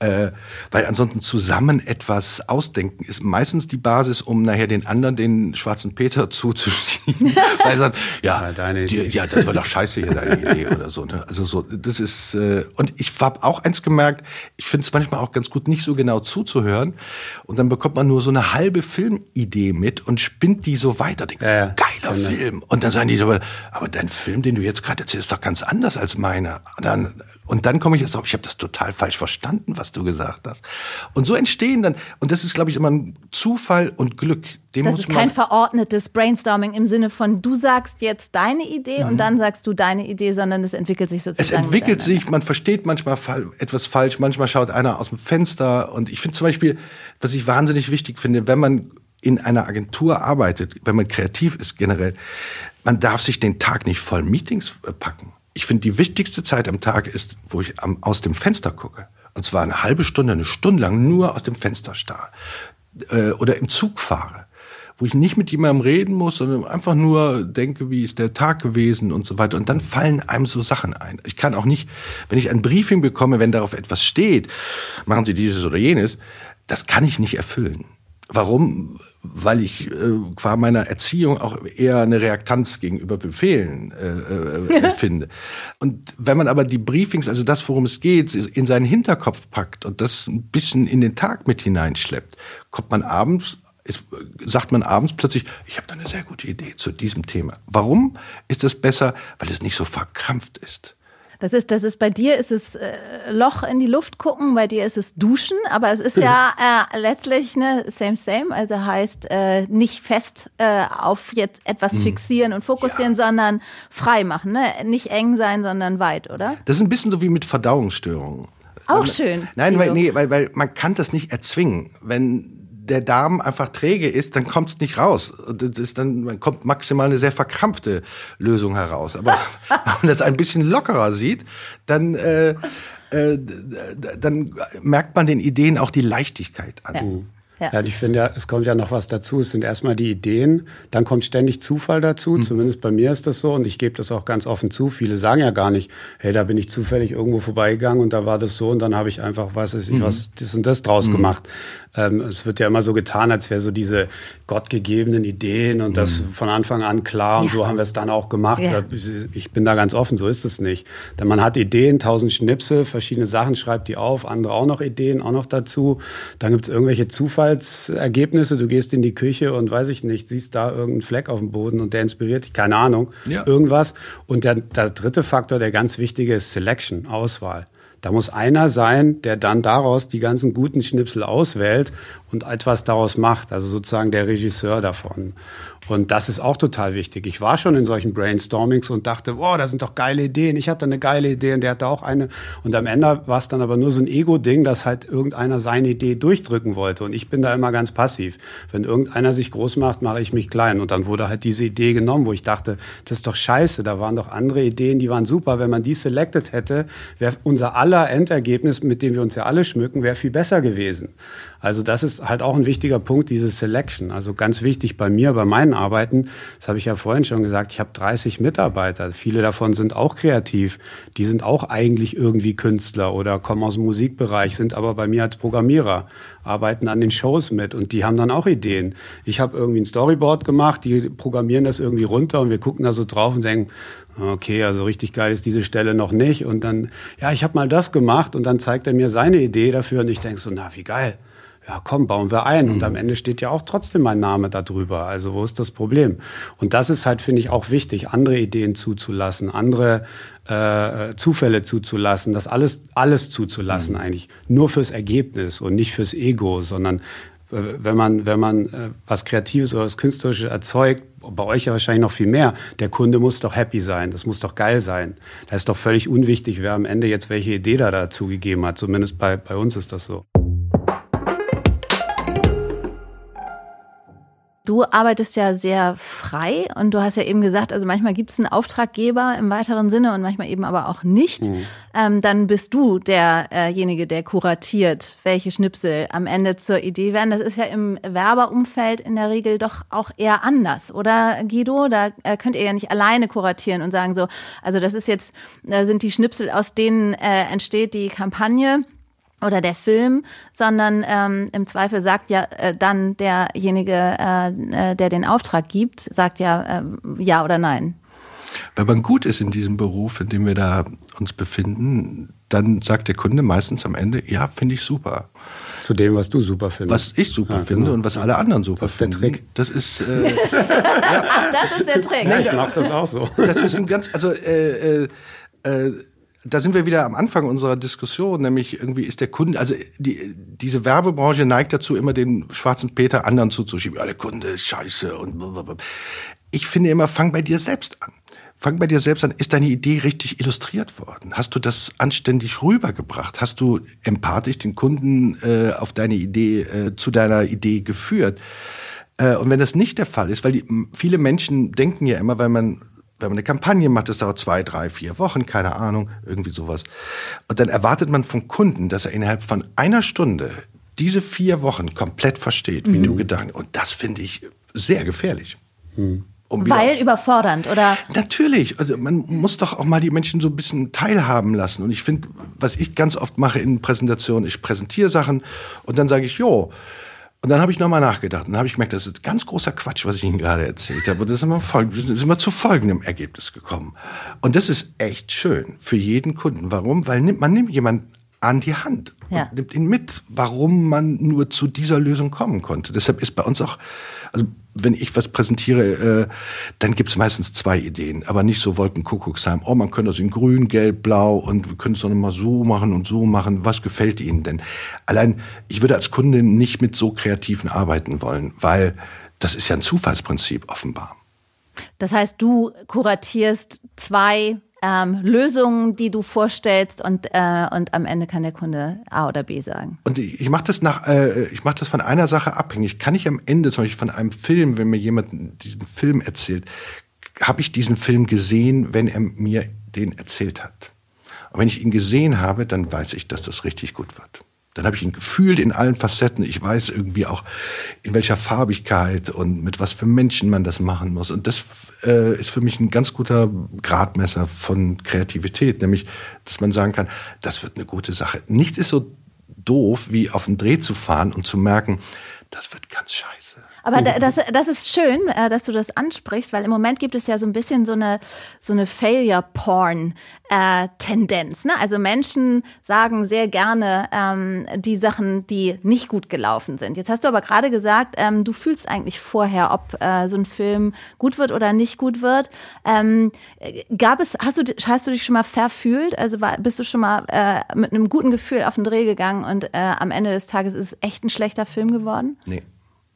äh, weil ansonsten zusammen etwas ausdenken ist meistens die Basis, um nachher den anderen den schwarzen Peter zuzuschieben. weil er sagt, ja, ja, deine die, ja, das war doch scheiße hier deine Idee oder so. Ne? Also so, das ist äh, und ich habe auch eins gemerkt. Ich finde es manchmal auch ganz gut, nicht so genau zuzuhören und dann bekommt man nur so eine halbe Filmidee mit und spinnt die so weiter. Denkt, ja, geiler Film. Und dann sagen die so, aber dein Film, den du jetzt gerade erzählst, ist doch ganz anders als meiner. Dann und dann komme ich erst drauf, ich habe das total falsch verstanden, was du gesagt hast. Und so entstehen dann, und das ist, glaube ich, immer ein Zufall und Glück. Dem das ist kein verordnetes Brainstorming im Sinne von, du sagst jetzt deine Idee mhm. und dann sagst du deine Idee, sondern es entwickelt sich sozusagen. Es entwickelt sich, man versteht manchmal etwas falsch, manchmal schaut einer aus dem Fenster. Und ich finde zum Beispiel, was ich wahnsinnig wichtig finde, wenn man in einer Agentur arbeitet, wenn man kreativ ist generell, man darf sich den Tag nicht voll Meetings äh, packen ich finde, die wichtigste Zeit am Tag ist, wo ich am, aus dem Fenster gucke. Und zwar eine halbe Stunde, eine Stunde lang nur aus dem Fenster starre. Äh, oder im Zug fahre. Wo ich nicht mit jemandem reden muss, sondern einfach nur denke, wie ist der Tag gewesen und so weiter. Und dann fallen einem so Sachen ein. Ich kann auch nicht, wenn ich ein Briefing bekomme, wenn darauf etwas steht, machen Sie dieses oder jenes, das kann ich nicht erfüllen. Warum? weil ich äh, qua meiner Erziehung auch eher eine Reaktanz gegenüber Befehlen äh, äh, empfinde. Und wenn man aber die Briefings, also das, worum es geht, in seinen Hinterkopf packt und das ein bisschen in den Tag mit hineinschleppt, kommt man abends ist, sagt man abends plötzlich, ich habe da eine sehr gute Idee zu diesem Thema. Warum ist das besser? Weil es nicht so verkrampft ist. Das ist, das ist bei dir ist es äh, Loch in die Luft gucken, bei dir ist es Duschen, aber es ist ja äh, letztlich ne same same, also heißt äh, nicht fest äh, auf jetzt etwas hm. fixieren und fokussieren, ja. sondern frei machen, ne? Nicht eng sein, sondern weit, oder? Das ist ein bisschen so wie mit Verdauungsstörungen. Auch schön. Nein, weil, nee, weil, weil man kann das nicht erzwingen. Wenn der Darm einfach träge ist, dann kommt es nicht raus. Das ist dann man kommt maximal eine sehr verkrampfte Lösung heraus. Aber wenn man das ein bisschen lockerer sieht, dann äh, äh, dann merkt man den Ideen auch die Leichtigkeit an. Ja. Ja. ja, ich finde ja, es kommt ja noch was dazu. Es sind erstmal die Ideen, dann kommt ständig Zufall dazu. Mhm. Zumindest bei mir ist das so und ich gebe das auch ganz offen zu. Viele sagen ja gar nicht, hey, da bin ich zufällig irgendwo vorbeigegangen und da war das so und dann habe ich einfach, was ist ich, mhm. was das und das draus mhm. gemacht. Ähm, es wird ja immer so getan, als wäre so diese gottgegebenen Ideen und das mhm. von Anfang an klar und ja. so haben wir es dann auch gemacht. Ja. Ich bin da ganz offen, so ist es nicht. Denn man hat Ideen, tausend Schnipsel, verschiedene Sachen, schreibt die auf, andere auch noch Ideen, auch noch dazu. Dann gibt es irgendwelche Zufallsergebnisse. Du gehst in die Küche und weiß ich nicht, siehst da irgendeinen Fleck auf dem Boden und der inspiriert dich, keine Ahnung, ja. irgendwas. Und der, der dritte Faktor, der ganz wichtige ist Selection, Auswahl. Da muss einer sein, der dann daraus die ganzen guten Schnipsel auswählt und etwas daraus macht, also sozusagen der Regisseur davon. Und das ist auch total wichtig. Ich war schon in solchen Brainstormings und dachte, wow, da sind doch geile Ideen. Ich hatte eine geile Idee und der hatte auch eine. Und am Ende war es dann aber nur so ein Ego-Ding, dass halt irgendeiner seine Idee durchdrücken wollte. Und ich bin da immer ganz passiv. Wenn irgendeiner sich groß macht, mache ich mich klein. Und dann wurde halt diese Idee genommen, wo ich dachte, das ist doch scheiße. Da waren doch andere Ideen, die waren super. Wenn man die selected hätte, wäre unser aller Endergebnis, mit dem wir uns ja alle schmücken, wäre viel besser gewesen. Also das ist halt auch ein wichtiger Punkt, diese Selection. Also ganz wichtig bei mir, bei meinen Arbeiten, das habe ich ja vorhin schon gesagt, ich habe 30 Mitarbeiter. Viele davon sind auch kreativ. Die sind auch eigentlich irgendwie Künstler oder kommen aus dem Musikbereich, sind aber bei mir als Programmierer, arbeiten an den Shows mit und die haben dann auch Ideen. Ich habe irgendwie ein Storyboard gemacht, die programmieren das irgendwie runter und wir gucken da so drauf und denken, okay, also richtig geil ist diese Stelle noch nicht. Und dann, ja, ich habe mal das gemacht und dann zeigt er mir seine Idee dafür und ich denke so, na, wie geil ja komm, bauen wir ein. Und am mhm. Ende steht ja auch trotzdem mein Name da drüber. Also wo ist das Problem? Und das ist halt, finde ich, auch wichtig, andere Ideen zuzulassen, andere äh, Zufälle zuzulassen, das alles, alles zuzulassen mhm. eigentlich. Nur fürs Ergebnis und nicht fürs Ego, sondern äh, wenn man, wenn man äh, was Kreatives oder was Künstlerisches erzeugt, bei euch ja wahrscheinlich noch viel mehr, der Kunde muss doch happy sein, das muss doch geil sein. Da ist doch völlig unwichtig, wer am Ende jetzt welche Idee da dazu gegeben hat. Zumindest bei, bei uns ist das so. Du arbeitest ja sehr frei und du hast ja eben gesagt, also manchmal gibt es einen Auftraggeber im weiteren Sinne und manchmal eben aber auch nicht. Mhm. Ähm, dann bist du derjenige, der kuratiert, welche Schnipsel am Ende zur Idee werden. Das ist ja im Werberumfeld in der Regel doch auch eher anders, oder Guido? Da äh, könnt ihr ja nicht alleine kuratieren und sagen so, also das ist jetzt, da sind die Schnipsel, aus denen äh, entsteht die Kampagne oder der Film, sondern ähm, im Zweifel sagt ja äh, dann derjenige, äh, äh, der den Auftrag gibt, sagt ja äh, ja oder nein. Wenn man gut ist in diesem Beruf, in dem wir da uns befinden, dann sagt der Kunde meistens am Ende, ja, finde ich super. Zu dem, was du super findest. Was ich super ja, finde genau. und was alle anderen super finden. Das ist der Trick. Das ist. Äh, ja. Ach, das ist der Trick. Nein, ich mach das auch so. Das ist ein ganz, also äh, äh, äh da sind wir wieder am Anfang unserer Diskussion, nämlich irgendwie ist der Kunde, also die, diese Werbebranche neigt dazu, immer den schwarzen Peter anderen zuzuschieben. Ja, der Kunde ist scheiße und blablabla. Ich finde immer, fang bei dir selbst an. Fang bei dir selbst an. Ist deine Idee richtig illustriert worden? Hast du das anständig rübergebracht? Hast du empathisch den Kunden äh, auf deine Idee, äh, zu deiner Idee geführt? Äh, und wenn das nicht der Fall ist, weil die, viele Menschen denken ja immer, weil man wenn man eine Kampagne macht, das dauert zwei, drei, vier Wochen, keine Ahnung, irgendwie sowas. Und dann erwartet man vom Kunden, dass er innerhalb von einer Stunde diese vier Wochen komplett versteht, wie mhm. du gedacht Und das finde ich sehr gefährlich. Mhm. Um Weil überfordernd, oder? Natürlich. Also man muss doch auch mal die Menschen so ein bisschen teilhaben lassen. Und ich finde, was ich ganz oft mache in Präsentationen, ich präsentiere Sachen und dann sage ich, jo, und dann habe ich nochmal nachgedacht und dann habe ich gemerkt, das ist ganz großer Quatsch, was ich Ihnen gerade erzählt habe. Und das sind sind wir zu folgendem Ergebnis gekommen. Und das ist echt schön für jeden Kunden. Warum? Weil man nimmt jemanden an die Hand ja. nimmt ihn mit, warum man nur zu dieser Lösung kommen konnte. Deshalb ist bei uns auch, also wenn ich was präsentiere, äh, dann gibt's meistens zwei Ideen, aber nicht so Wolkenkuckucksheim. Oh, man könnte das in grün, gelb, blau und wir können es doch mal so machen und so machen. Was gefällt Ihnen denn? Allein, ich würde als Kunde nicht mit so kreativen arbeiten wollen, weil das ist ja ein Zufallsprinzip offenbar. Das heißt, du kuratierst zwei ähm, Lösungen, die du vorstellst und, äh, und am Ende kann der Kunde A oder B sagen. Und ich, ich mache das nach, äh, ich mache das von einer Sache abhängig. Kann ich am Ende zum Beispiel von einem Film, wenn mir jemand diesen Film erzählt, habe ich diesen Film gesehen, wenn er mir den erzählt hat. Und wenn ich ihn gesehen habe, dann weiß ich, dass das richtig gut wird Dann habe ich ihn gefühlt in allen Facetten. Ich weiß irgendwie auch, in welcher Farbigkeit und mit was für Menschen man das machen muss. Und das äh, ist für mich ein ganz guter Gradmesser von Kreativität, nämlich, dass man sagen kann, das wird eine gute Sache. Nichts ist so doof, wie auf den Dreh zu fahren und zu merken, das wird ganz scheiße. Aber das, das ist schön, äh, dass du das ansprichst, weil im Moment gibt es ja so ein bisschen so eine, so eine Failure-Porn-Tendenz. Ne? Also Menschen sagen sehr gerne ähm, die Sachen, die nicht gut gelaufen sind. Jetzt hast du aber gerade gesagt, ähm, du fühlst eigentlich vorher, ob äh, so ein Film gut wird oder nicht gut wird. Ähm, gab es, hast du, hast du dich schon mal verfühlt? Also war, bist du schon mal äh, mit einem guten Gefühl auf den Dreh gegangen und äh, am Ende des Tages ist es echt ein schlechter Film geworden? Nee.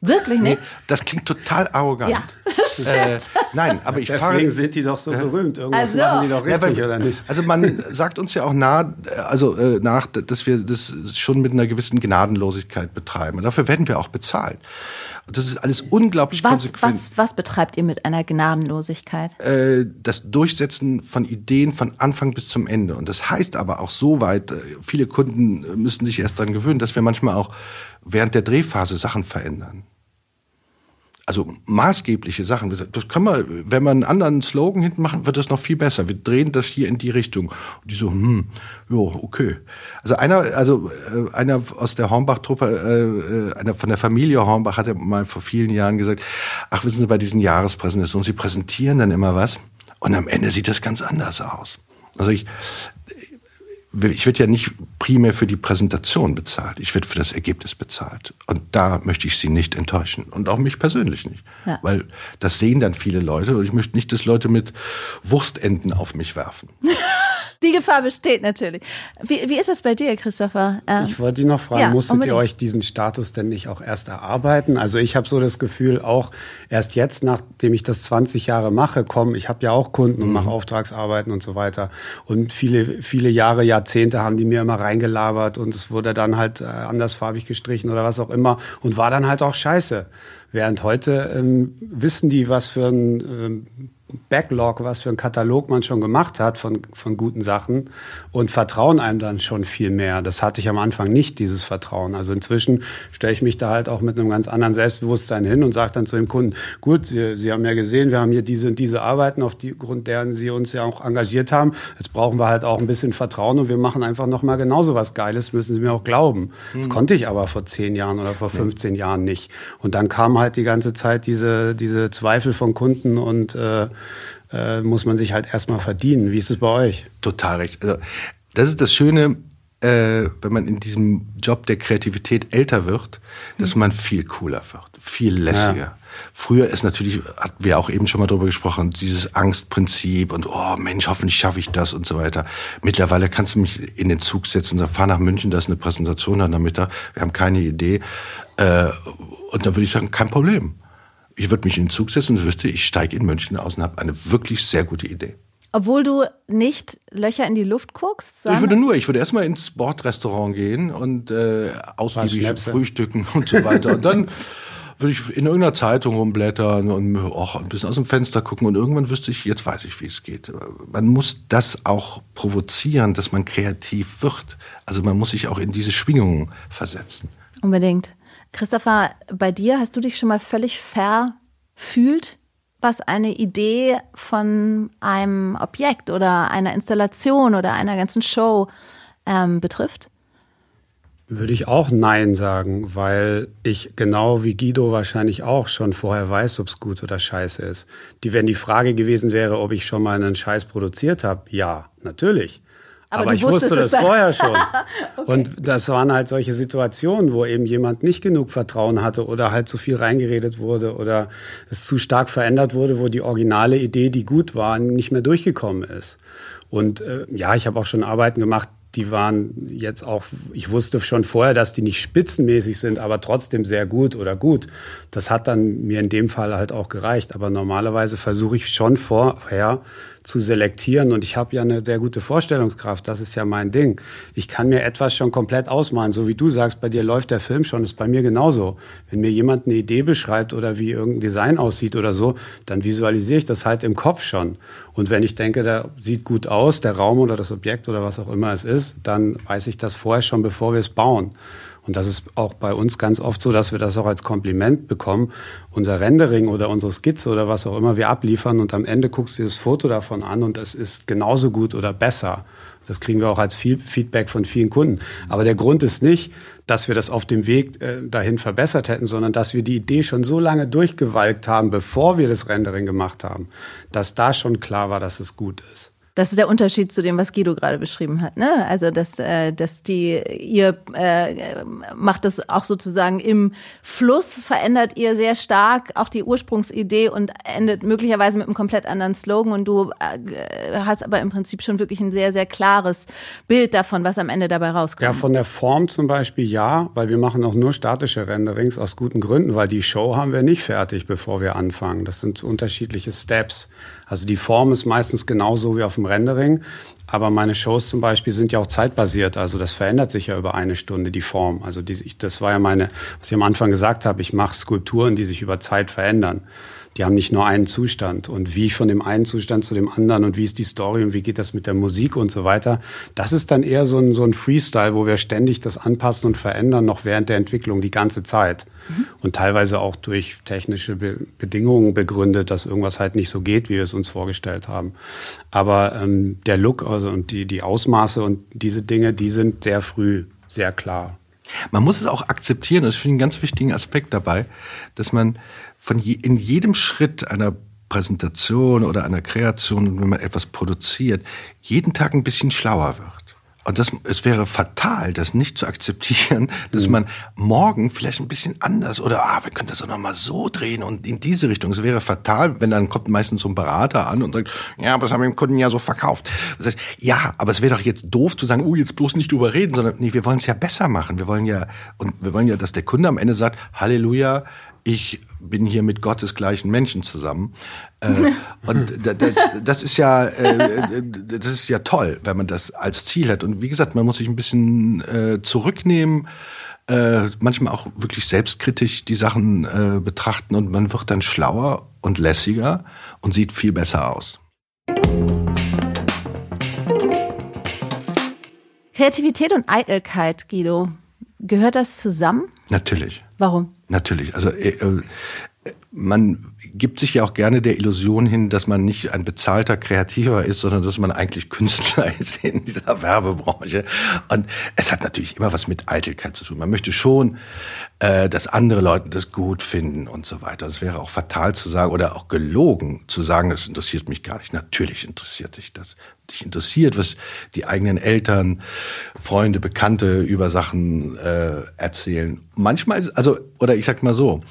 Wirklich nicht? Nee, das klingt total arrogant. Ja, das äh, nein, aber ich Deswegen frage, sind die doch so berühmt. Irgendwas Also. machen die doch richtig, Ja, weil- oder nicht? Also man sagt uns ja auch nah, also äh, nach, dass wir das schon mit einer gewissen Gnadenlosigkeit betreiben. Und dafür werden wir auch bezahlt. Das ist alles unglaublich Was, konsequent. was, was betreibt ihr mit einer Gnadenlosigkeit? Äh, das Durchsetzen von Ideen von Anfang bis zum Ende. Und das heißt aber auch so weit, äh, viele Kunden müssen sich erst daran gewöhnen, dass wir manchmal auch während der Drehphase Sachen verändern. Also maßgebliche Sachen. Das kann man, wenn wir einen anderen Slogan hinten machen, wird das noch viel besser. Wir drehen das hier in die Richtung. Und die so, hm, jo, okay. Also einer, also äh, einer aus der Hornbach-Truppe, äh, äh, einer von der Familie Hornbach hatte mal vor vielen Jahren gesagt, ach, wissen Sie, bei diesen Jahrespräsentationen, Sie präsentieren dann immer was und am Ende sieht das ganz anders aus. Also ich, ich werde ja nicht primär für die Präsentation bezahlt. Ich werde für das Ergebnis bezahlt. Und da möchte ich Sie nicht enttäuschen. Und auch mich persönlich nicht. Ja. Weil das sehen dann viele Leute und ich möchte nicht, dass Leute mit Wurstenden auf mich werfen. Die Gefahr besteht natürlich. Wie, wie ist das bei dir, Christopher? Ähm, Ich wollte dich noch fragen, Ja, musstet unbedingt. ihr euch diesen Status denn nicht auch erst erarbeiten? Also ich habe so das Gefühl, auch erst jetzt, nachdem ich das 20 Jahre mache, komm, ich habe ja auch Kunden und mache Auftragsarbeiten und so weiter. Und viele, viele Jahre, Jahrzehnte haben die mir immer reingelabert und es wurde dann halt äh, andersfarbig gestrichen oder was auch immer und war dann halt auch scheiße. Während heute ähm, wissen die, was für ein ähm, Backlog, was für ein Katalog man schon gemacht hat von, von guten Sachen und vertrauen einem dann schon viel mehr. Das hatte ich am Anfang nicht, dieses Vertrauen. Also inzwischen stelle ich mich da halt auch mit einem ganz anderen Selbstbewusstsein hin und sage dann zu dem Kunden, gut, Sie, Sie haben ja gesehen, wir haben hier diese und diese Arbeiten, auf die Grund deren Sie uns ja auch engagiert haben. Jetzt brauchen wir halt auch ein bisschen Vertrauen und wir machen einfach nochmal genauso was Geiles, müssen Sie mir auch glauben. Das konnte ich aber vor zehn Jahren oder vor 15 Jahren nicht. Und dann kam halt die ganze Zeit diese, diese Zweifel von Kunden und äh, äh, muss man sich halt erstmal verdienen. Wie ist es bei euch? Total recht. Also, das ist das Schöne, äh, wenn man in diesem Job der Kreativität älter wird, dass man viel cooler wird, viel lässiger. Ja. Früher ist natürlich, hatten wir auch eben schon mal drüber gesprochen, dieses Angstprinzip und oh Mensch, hoffentlich schaffe ich das und so weiter. Mittlerweile kannst du mich in den Zug setzen und sagen, fahr nach München, da ist eine Präsentation heute Nachmittag, wir haben keine Idee. Äh, und dann würde ich sagen, kein Problem. Ich würde mich in den Zug setzen und wüsste, ich steige in München aus und habe eine wirklich sehr gute Idee. Obwohl du nicht Löcher in die Luft guckst? Ich würde nur, ich würde erstmal ins Bordrestaurant gehen und äh, ausgiebig frühstücken und so weiter. Und dann würde ich in irgendeiner Zeitung rumblättern und auch ein bisschen aus dem Fenster gucken und irgendwann wüsste ich, jetzt weiß ich, wie es geht. Man muss das auch provozieren, dass man kreativ wird. Also man muss sich auch in diese Schwingungen versetzen. Unbedingt. Christopher, bei dir hast du dich schon mal völlig verfühlt, was eine Idee von einem Objekt oder einer Installation oder einer ganzen Show ähm, betrifft? Würde ich auch Nein sagen, weil ich genau wie Guido wahrscheinlich auch schon vorher weiß, ob es gut oder scheiße ist. Die, wenn die Frage gewesen wäre, ob ich schon mal einen Scheiß produziert habe, ja, natürlich. Aber Aber, ich wusste das vorher schon. Und das waren halt solche Situationen, wo eben jemand nicht genug Vertrauen hatte oder halt zu viel reingeredet wurde oder es zu stark verändert wurde, wo die originale Idee, die gut war, nicht mehr durchgekommen ist. Und äh, ja, ich habe auch schon Arbeiten gemacht, die waren jetzt auch, ich wusste schon vorher, dass die nicht spitzenmäßig sind, aber trotzdem sehr gut oder gut. Das hat dann mir in dem Fall halt auch gereicht. Aber normalerweise versuche ich schon vorher zu selektieren. Und ich habe ja eine sehr gute Vorstellungskraft. Das ist ja mein Ding. Ich kann mir etwas schon komplett ausmalen. So wie du sagst, bei dir läuft der Film schon, ist bei mir genauso. Wenn mir jemand eine Idee beschreibt oder wie irgendein Design aussieht oder so, dann visualisiere ich das halt im Kopf schon. Und wenn ich denke, der sieht gut aus, der Raum oder das Objekt oder was auch immer es ist, dann weiß ich das vorher schon, bevor wir es bauen. Und das ist auch bei uns ganz oft so, dass wir das auch als Kompliment bekommen. Unser Rendering oder unsere Skizze oder was auch immer wir abliefern und am Ende guckst du dir das Foto davon an und es ist genauso gut oder besser. Das kriegen wir auch als Feedback von vielen Kunden. Aber der Grund ist nicht, dass wir das auf dem Weg äh, dahin verbessert hätten, sondern dass wir die Idee schon so lange durchgewalkt haben, bevor wir das Rendering gemacht haben, dass da schon klar war, dass es gut ist. Das ist der Unterschied zu dem, was Guido gerade beschrieben hat. Ne? Also, dass, äh, dass die, ihr äh, macht das auch sozusagen im Fluss, verändert ihr sehr stark auch die Ursprungsidee und endet möglicherweise mit einem komplett anderen Slogan. Und du äh, hast aber im Prinzip schon wirklich ein sehr, sehr klares Bild davon, was am Ende dabei rauskommt. Ja, von der Form zum Beispiel ja, weil wir machen auch nur statische Renderings aus guten Gründen, weil die Show haben wir nicht fertig, bevor wir anfangen. Das sind unterschiedliche Steps. Also die Form ist meistens genauso wie auf dem Rendering. Aber meine Shows zum Beispiel sind ja auch zeitbasiert. Also das verändert sich ja über eine Stunde, die Form. Also die, das war ja meine, was ich am Anfang gesagt habe, ich mache Skulpturen, die sich über Zeit verändern die haben nicht nur einen Zustand. Und wie von dem einen Zustand zu dem anderen und wie ist die Story und wie geht das mit der Musik und so weiter. Das ist dann eher so ein, so ein Freestyle, wo wir ständig das anpassen und verändern, noch während der Entwicklung die ganze Zeit. Mhm. Und teilweise auch durch technische Be Bedingungen begründet, dass irgendwas halt nicht so geht, wie wir es uns vorgestellt haben. Aber ähm, der Look also und die, die Ausmaße und diese Dinge, die sind sehr früh sehr klar. Man muss es auch akzeptieren, das finde ich einen ganz wichtigen Aspekt dabei, dass man von je, in jedem Schritt einer Präsentation oder einer Kreation, wenn man etwas produziert, jeden Tag ein bisschen schlauer wird. Und das, es wäre fatal, das nicht zu akzeptieren, dass mhm. man morgen vielleicht ein bisschen anders oder ah, wir können das auch noch mal so drehen und in diese Richtung. Es wäre fatal, wenn dann kommt meistens so ein Berater an und sagt, ja, aber das haben wir dem Kunden ja so verkauft. Das heißt, ja, aber es wäre doch jetzt doof zu sagen, oh, jetzt bloß nicht drüber reden, sondern nee, wir wollen es ja besser machen. Wir wollen ja und wir wollen ja, dass der Kunde am Ende sagt, Halleluja, ich bin hier mit gottesgleichen Menschen zusammen. Äh, und das, das, ist ja, äh, das ist ja toll, wenn man das als Ziel hat. Und wie gesagt, man muss sich ein bisschen äh, zurücknehmen, äh, manchmal auch wirklich selbstkritisch die Sachen äh, betrachten und man wird dann schlauer und lässiger und sieht viel besser aus. Kreativität und Eitelkeit, Guido, gehört das zusammen? Natürlich. Warum? Natürlich. Also äh, äh, man gibt sich ja auch gerne der Illusion hin, dass man nicht ein bezahlter Kreativer ist, sondern dass man eigentlich Künstler ist in dieser Werbebranche. Und es hat natürlich immer was mit Eitelkeit zu tun. Man möchte schon, äh, dass andere Leute das gut finden und so weiter. Es wäre auch fatal zu sagen oder auch gelogen zu sagen, das interessiert mich gar nicht. Natürlich interessiert dich das. Dich interessiert, was die eigenen Eltern, Freunde, Bekannte über Sachen äh, erzählen. Manchmal, also, oder ich sag mal so,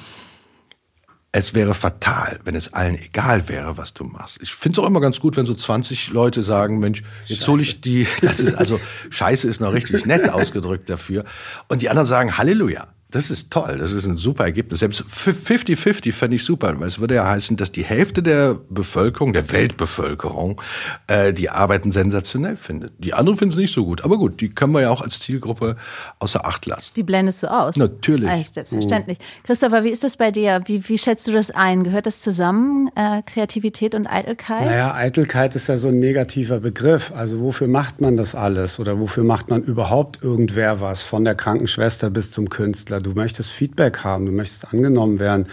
es wäre fatal, wenn es allen egal wäre, was du machst. Ich finde es auch immer ganz gut, wenn so 20 Leute sagen, Mensch, jetzt hole ich die, das ist also, Scheiße ist noch richtig nett ausgedrückt dafür. Und die anderen sagen, Halleluja. Das ist toll, das ist ein super Ergebnis. Selbst 50-50 fände ich super, weil es würde ja heißen, dass die Hälfte der Bevölkerung, der Weltbevölkerung, äh, die Arbeiten sensationell findet. Die anderen finden es nicht so gut. Aber gut, die können wir ja auch als Zielgruppe außer Acht lassen. Die blendest du aus? Natürlich. Äh, selbstverständlich. Mhm. Christopher, wie ist das bei dir? Wie, wie schätzt du das ein? Gehört das zusammen, äh, Kreativität und Eitelkeit? Naja, Eitelkeit ist ja so ein negativer Begriff. Also wofür macht man das alles? Oder wofür macht man überhaupt irgendwer was? Von der Krankenschwester bis zum Künstler du möchtest Feedback haben, du möchtest angenommen werden,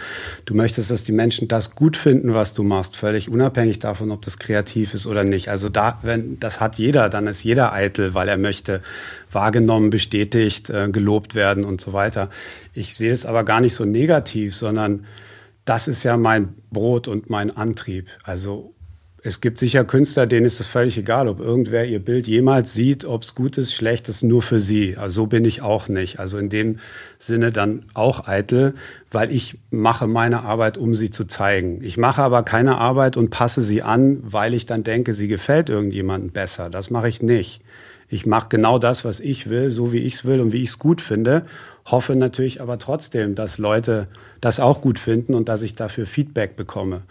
du möchtest, dass die Menschen das gut finden, was du machst, völlig unabhängig davon, ob das kreativ ist oder nicht. Also da, wenn das hat jeder, dann ist jeder eitel, weil er möchte wahrgenommen, bestätigt, äh, gelobt werden und so weiter. Ich sehe es aber gar nicht so negativ, sondern das ist ja mein Brot und mein Antrieb. Also es gibt sicher Künstler, denen ist es völlig egal, ob irgendwer ihr Bild jemals sieht, ob es gut ist, schlecht ist, nur für sie. Also so bin ich auch nicht. Also in dem Sinne dann auch eitel, weil ich mache meine Arbeit, um sie zu zeigen. Ich mache aber keine Arbeit und passe sie an, weil ich dann denke, sie gefällt irgendjemandem besser. Das mache ich nicht. Ich mache genau das, was ich will, so wie ich es will und wie ich es gut finde. Hoffe natürlich aber trotzdem, dass Leute das auch gut finden und dass ich dafür Feedback bekomme.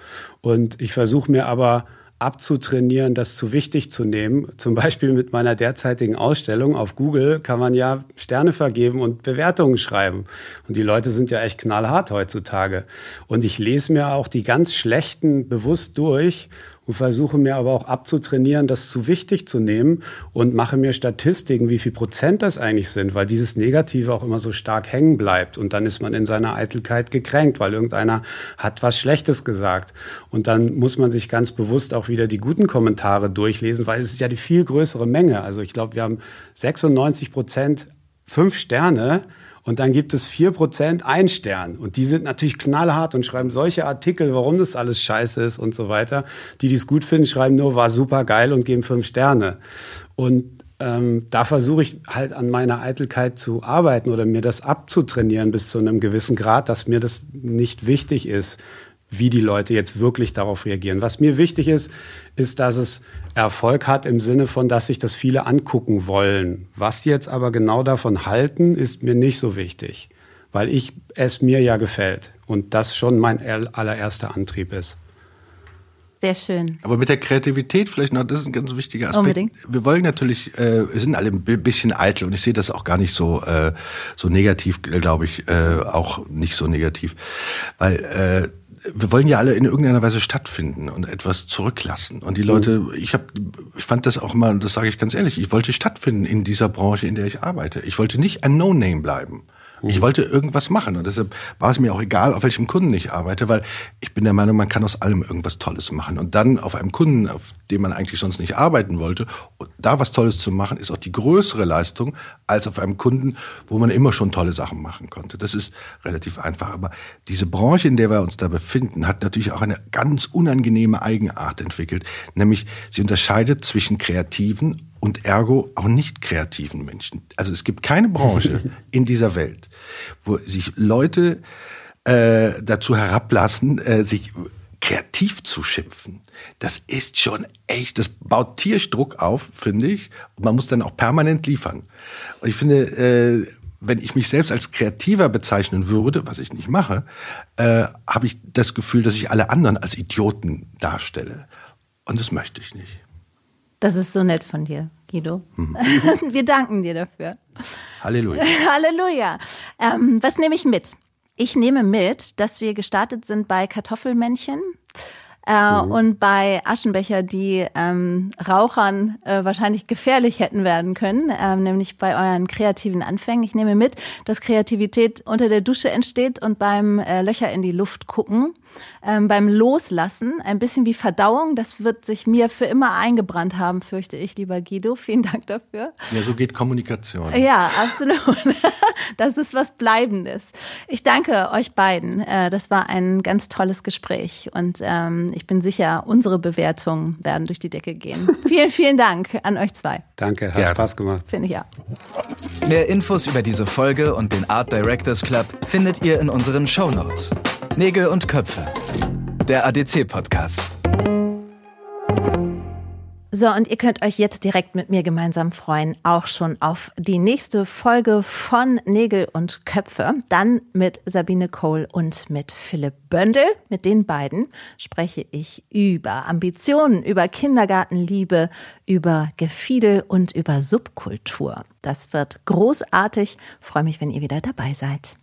Und ich versuche mir aber abzutrainieren, das zu wichtig zu nehmen. Zum Beispiel mit meiner derzeitigen Ausstellung auf Google kann man ja Sterne vergeben und Bewertungen schreiben. Und die Leute sind ja echt knallhart heutzutage. Und ich lese mir auch die ganz schlechten bewusst durch und versuche mir aber auch abzutrainieren, das zu wichtig zu nehmen und mache mir Statistiken, wie viel Prozent das eigentlich sind, weil dieses Negative auch immer so stark hängen bleibt und dann ist man in seiner Eitelkeit gekränkt, weil irgendeiner hat was Schlechtes gesagt und dann muss man sich ganz bewusst auch wieder die guten Kommentare durchlesen, weil es ist ja die viel größere Menge. Also ich glaube, wir haben 96 Prozent fünf Sterne und dann gibt es vier Prozent ein Stern. Und die sind natürlich knallhart und schreiben solche Artikel, warum das alles scheiße ist und so weiter. Die, die es gut finden, schreiben nur, war super geil und geben fünf Sterne. Und ähm, da versuche ich halt an meiner Eitelkeit zu arbeiten oder mir das abzutrainieren bis zu einem gewissen Grad, dass mir das nicht wichtig ist, wie die Leute jetzt wirklich darauf reagieren. Was mir wichtig ist, ist, dass es Erfolg hat im Sinne von, dass sich das viele angucken wollen. Was die jetzt aber genau davon halten, ist mir nicht so wichtig, weil ich es mir ja gefällt und das schon mein allererster Antrieb ist. Sehr schön. Aber mit der Kreativität vielleicht noch, das ist ein ganz wichtiger Aspekt. Unbedingt. Wir wollen natürlich, äh, wir sind alle ein bisschen eitel und ich sehe das auch gar nicht so äh, so negativ, glaube ich, äh, auch nicht so negativ, weil äh, wir wollen ja alle in irgendeiner Weise stattfinden und etwas zurücklassen. Und die Leute, mhm. ich habe, ich fand das auch mal, das sage ich ganz ehrlich, ich wollte stattfinden in dieser Branche, in der ich arbeite. Ich wollte nicht ein No-Name bleiben. Ich mhm. wollte irgendwas machen und deshalb war es mir auch egal, auf welchem Kunden ich arbeite, weil ich bin der Meinung, man kann aus allem irgendwas Tolles machen. Und dann auf einem Kunden, auf dem man eigentlich sonst nicht arbeiten wollte, da was Tolles zu machen, ist auch die größere Leistung als auf einem Kunden, wo man immer schon tolle Sachen machen konnte. Das ist relativ einfach. Aber diese Branche, in der wir uns da befinden, hat natürlich auch eine ganz unangenehme Eigenart entwickelt, nämlich sie unterscheidet zwischen Kreativen und ergo auch nicht kreativen Menschen. Also es gibt keine Branche in dieser Welt, wo sich Leute äh, dazu herablassen, äh, sich kreativ zu schimpfen. Das ist schon echt, das baut Tierstruck auf, finde ich. Und man muss dann auch permanent liefern. Und ich finde, äh, wenn ich mich selbst als Kreativer bezeichnen würde, was ich nicht mache, äh, habe ich das Gefühl, dass ich alle anderen als Idioten darstelle. Und das möchte ich nicht. Das ist so nett von dir, Guido. Mhm. Wir danken dir dafür. Halleluja. Halleluja. Ähm, was nehme ich mit? Ich nehme mit, dass wir gestartet sind bei Kartoffelmännchen. Äh, mhm. Und bei Aschenbecher, die ähm, Rauchern äh, wahrscheinlich gefährlich hätten werden können, äh, nämlich bei euren kreativen Anfängen. Ich nehme mit, dass Kreativität unter der Dusche entsteht und beim äh, Löcher in die Luft gucken ähm, beim Loslassen, ein bisschen wie Verdauung. Das wird sich mir für immer eingebrannt haben, fürchte ich, lieber Guido. Vielen Dank dafür. Ja, so geht Kommunikation. Ja, absolut. Das ist was Bleibendes. Ich danke euch beiden. Äh, das war ein ganz tolles Gespräch und ähm, ich bin sicher, unsere Bewertungen werden durch die Decke gehen. vielen, vielen Dank an euch zwei. Danke, hat ja. Spaß gemacht. Finde ich ja. Mehr Infos über diese Folge und den Art Directors Club findet ihr in unseren Show Notes. Nägel und Köpfe. Der ADC-Podcast. So, und ihr könnt euch jetzt direkt mit mir gemeinsam freuen, auch schon auf die nächste Folge von Nägel und Köpfe. Dann mit Sabine Kohl und mit Philipp Böndel. Mit den beiden spreche ich über Ambitionen, über Kindergartenliebe, über Gefiedel und über Subkultur. Das wird großartig. Ich freue mich, wenn ihr wieder dabei seid.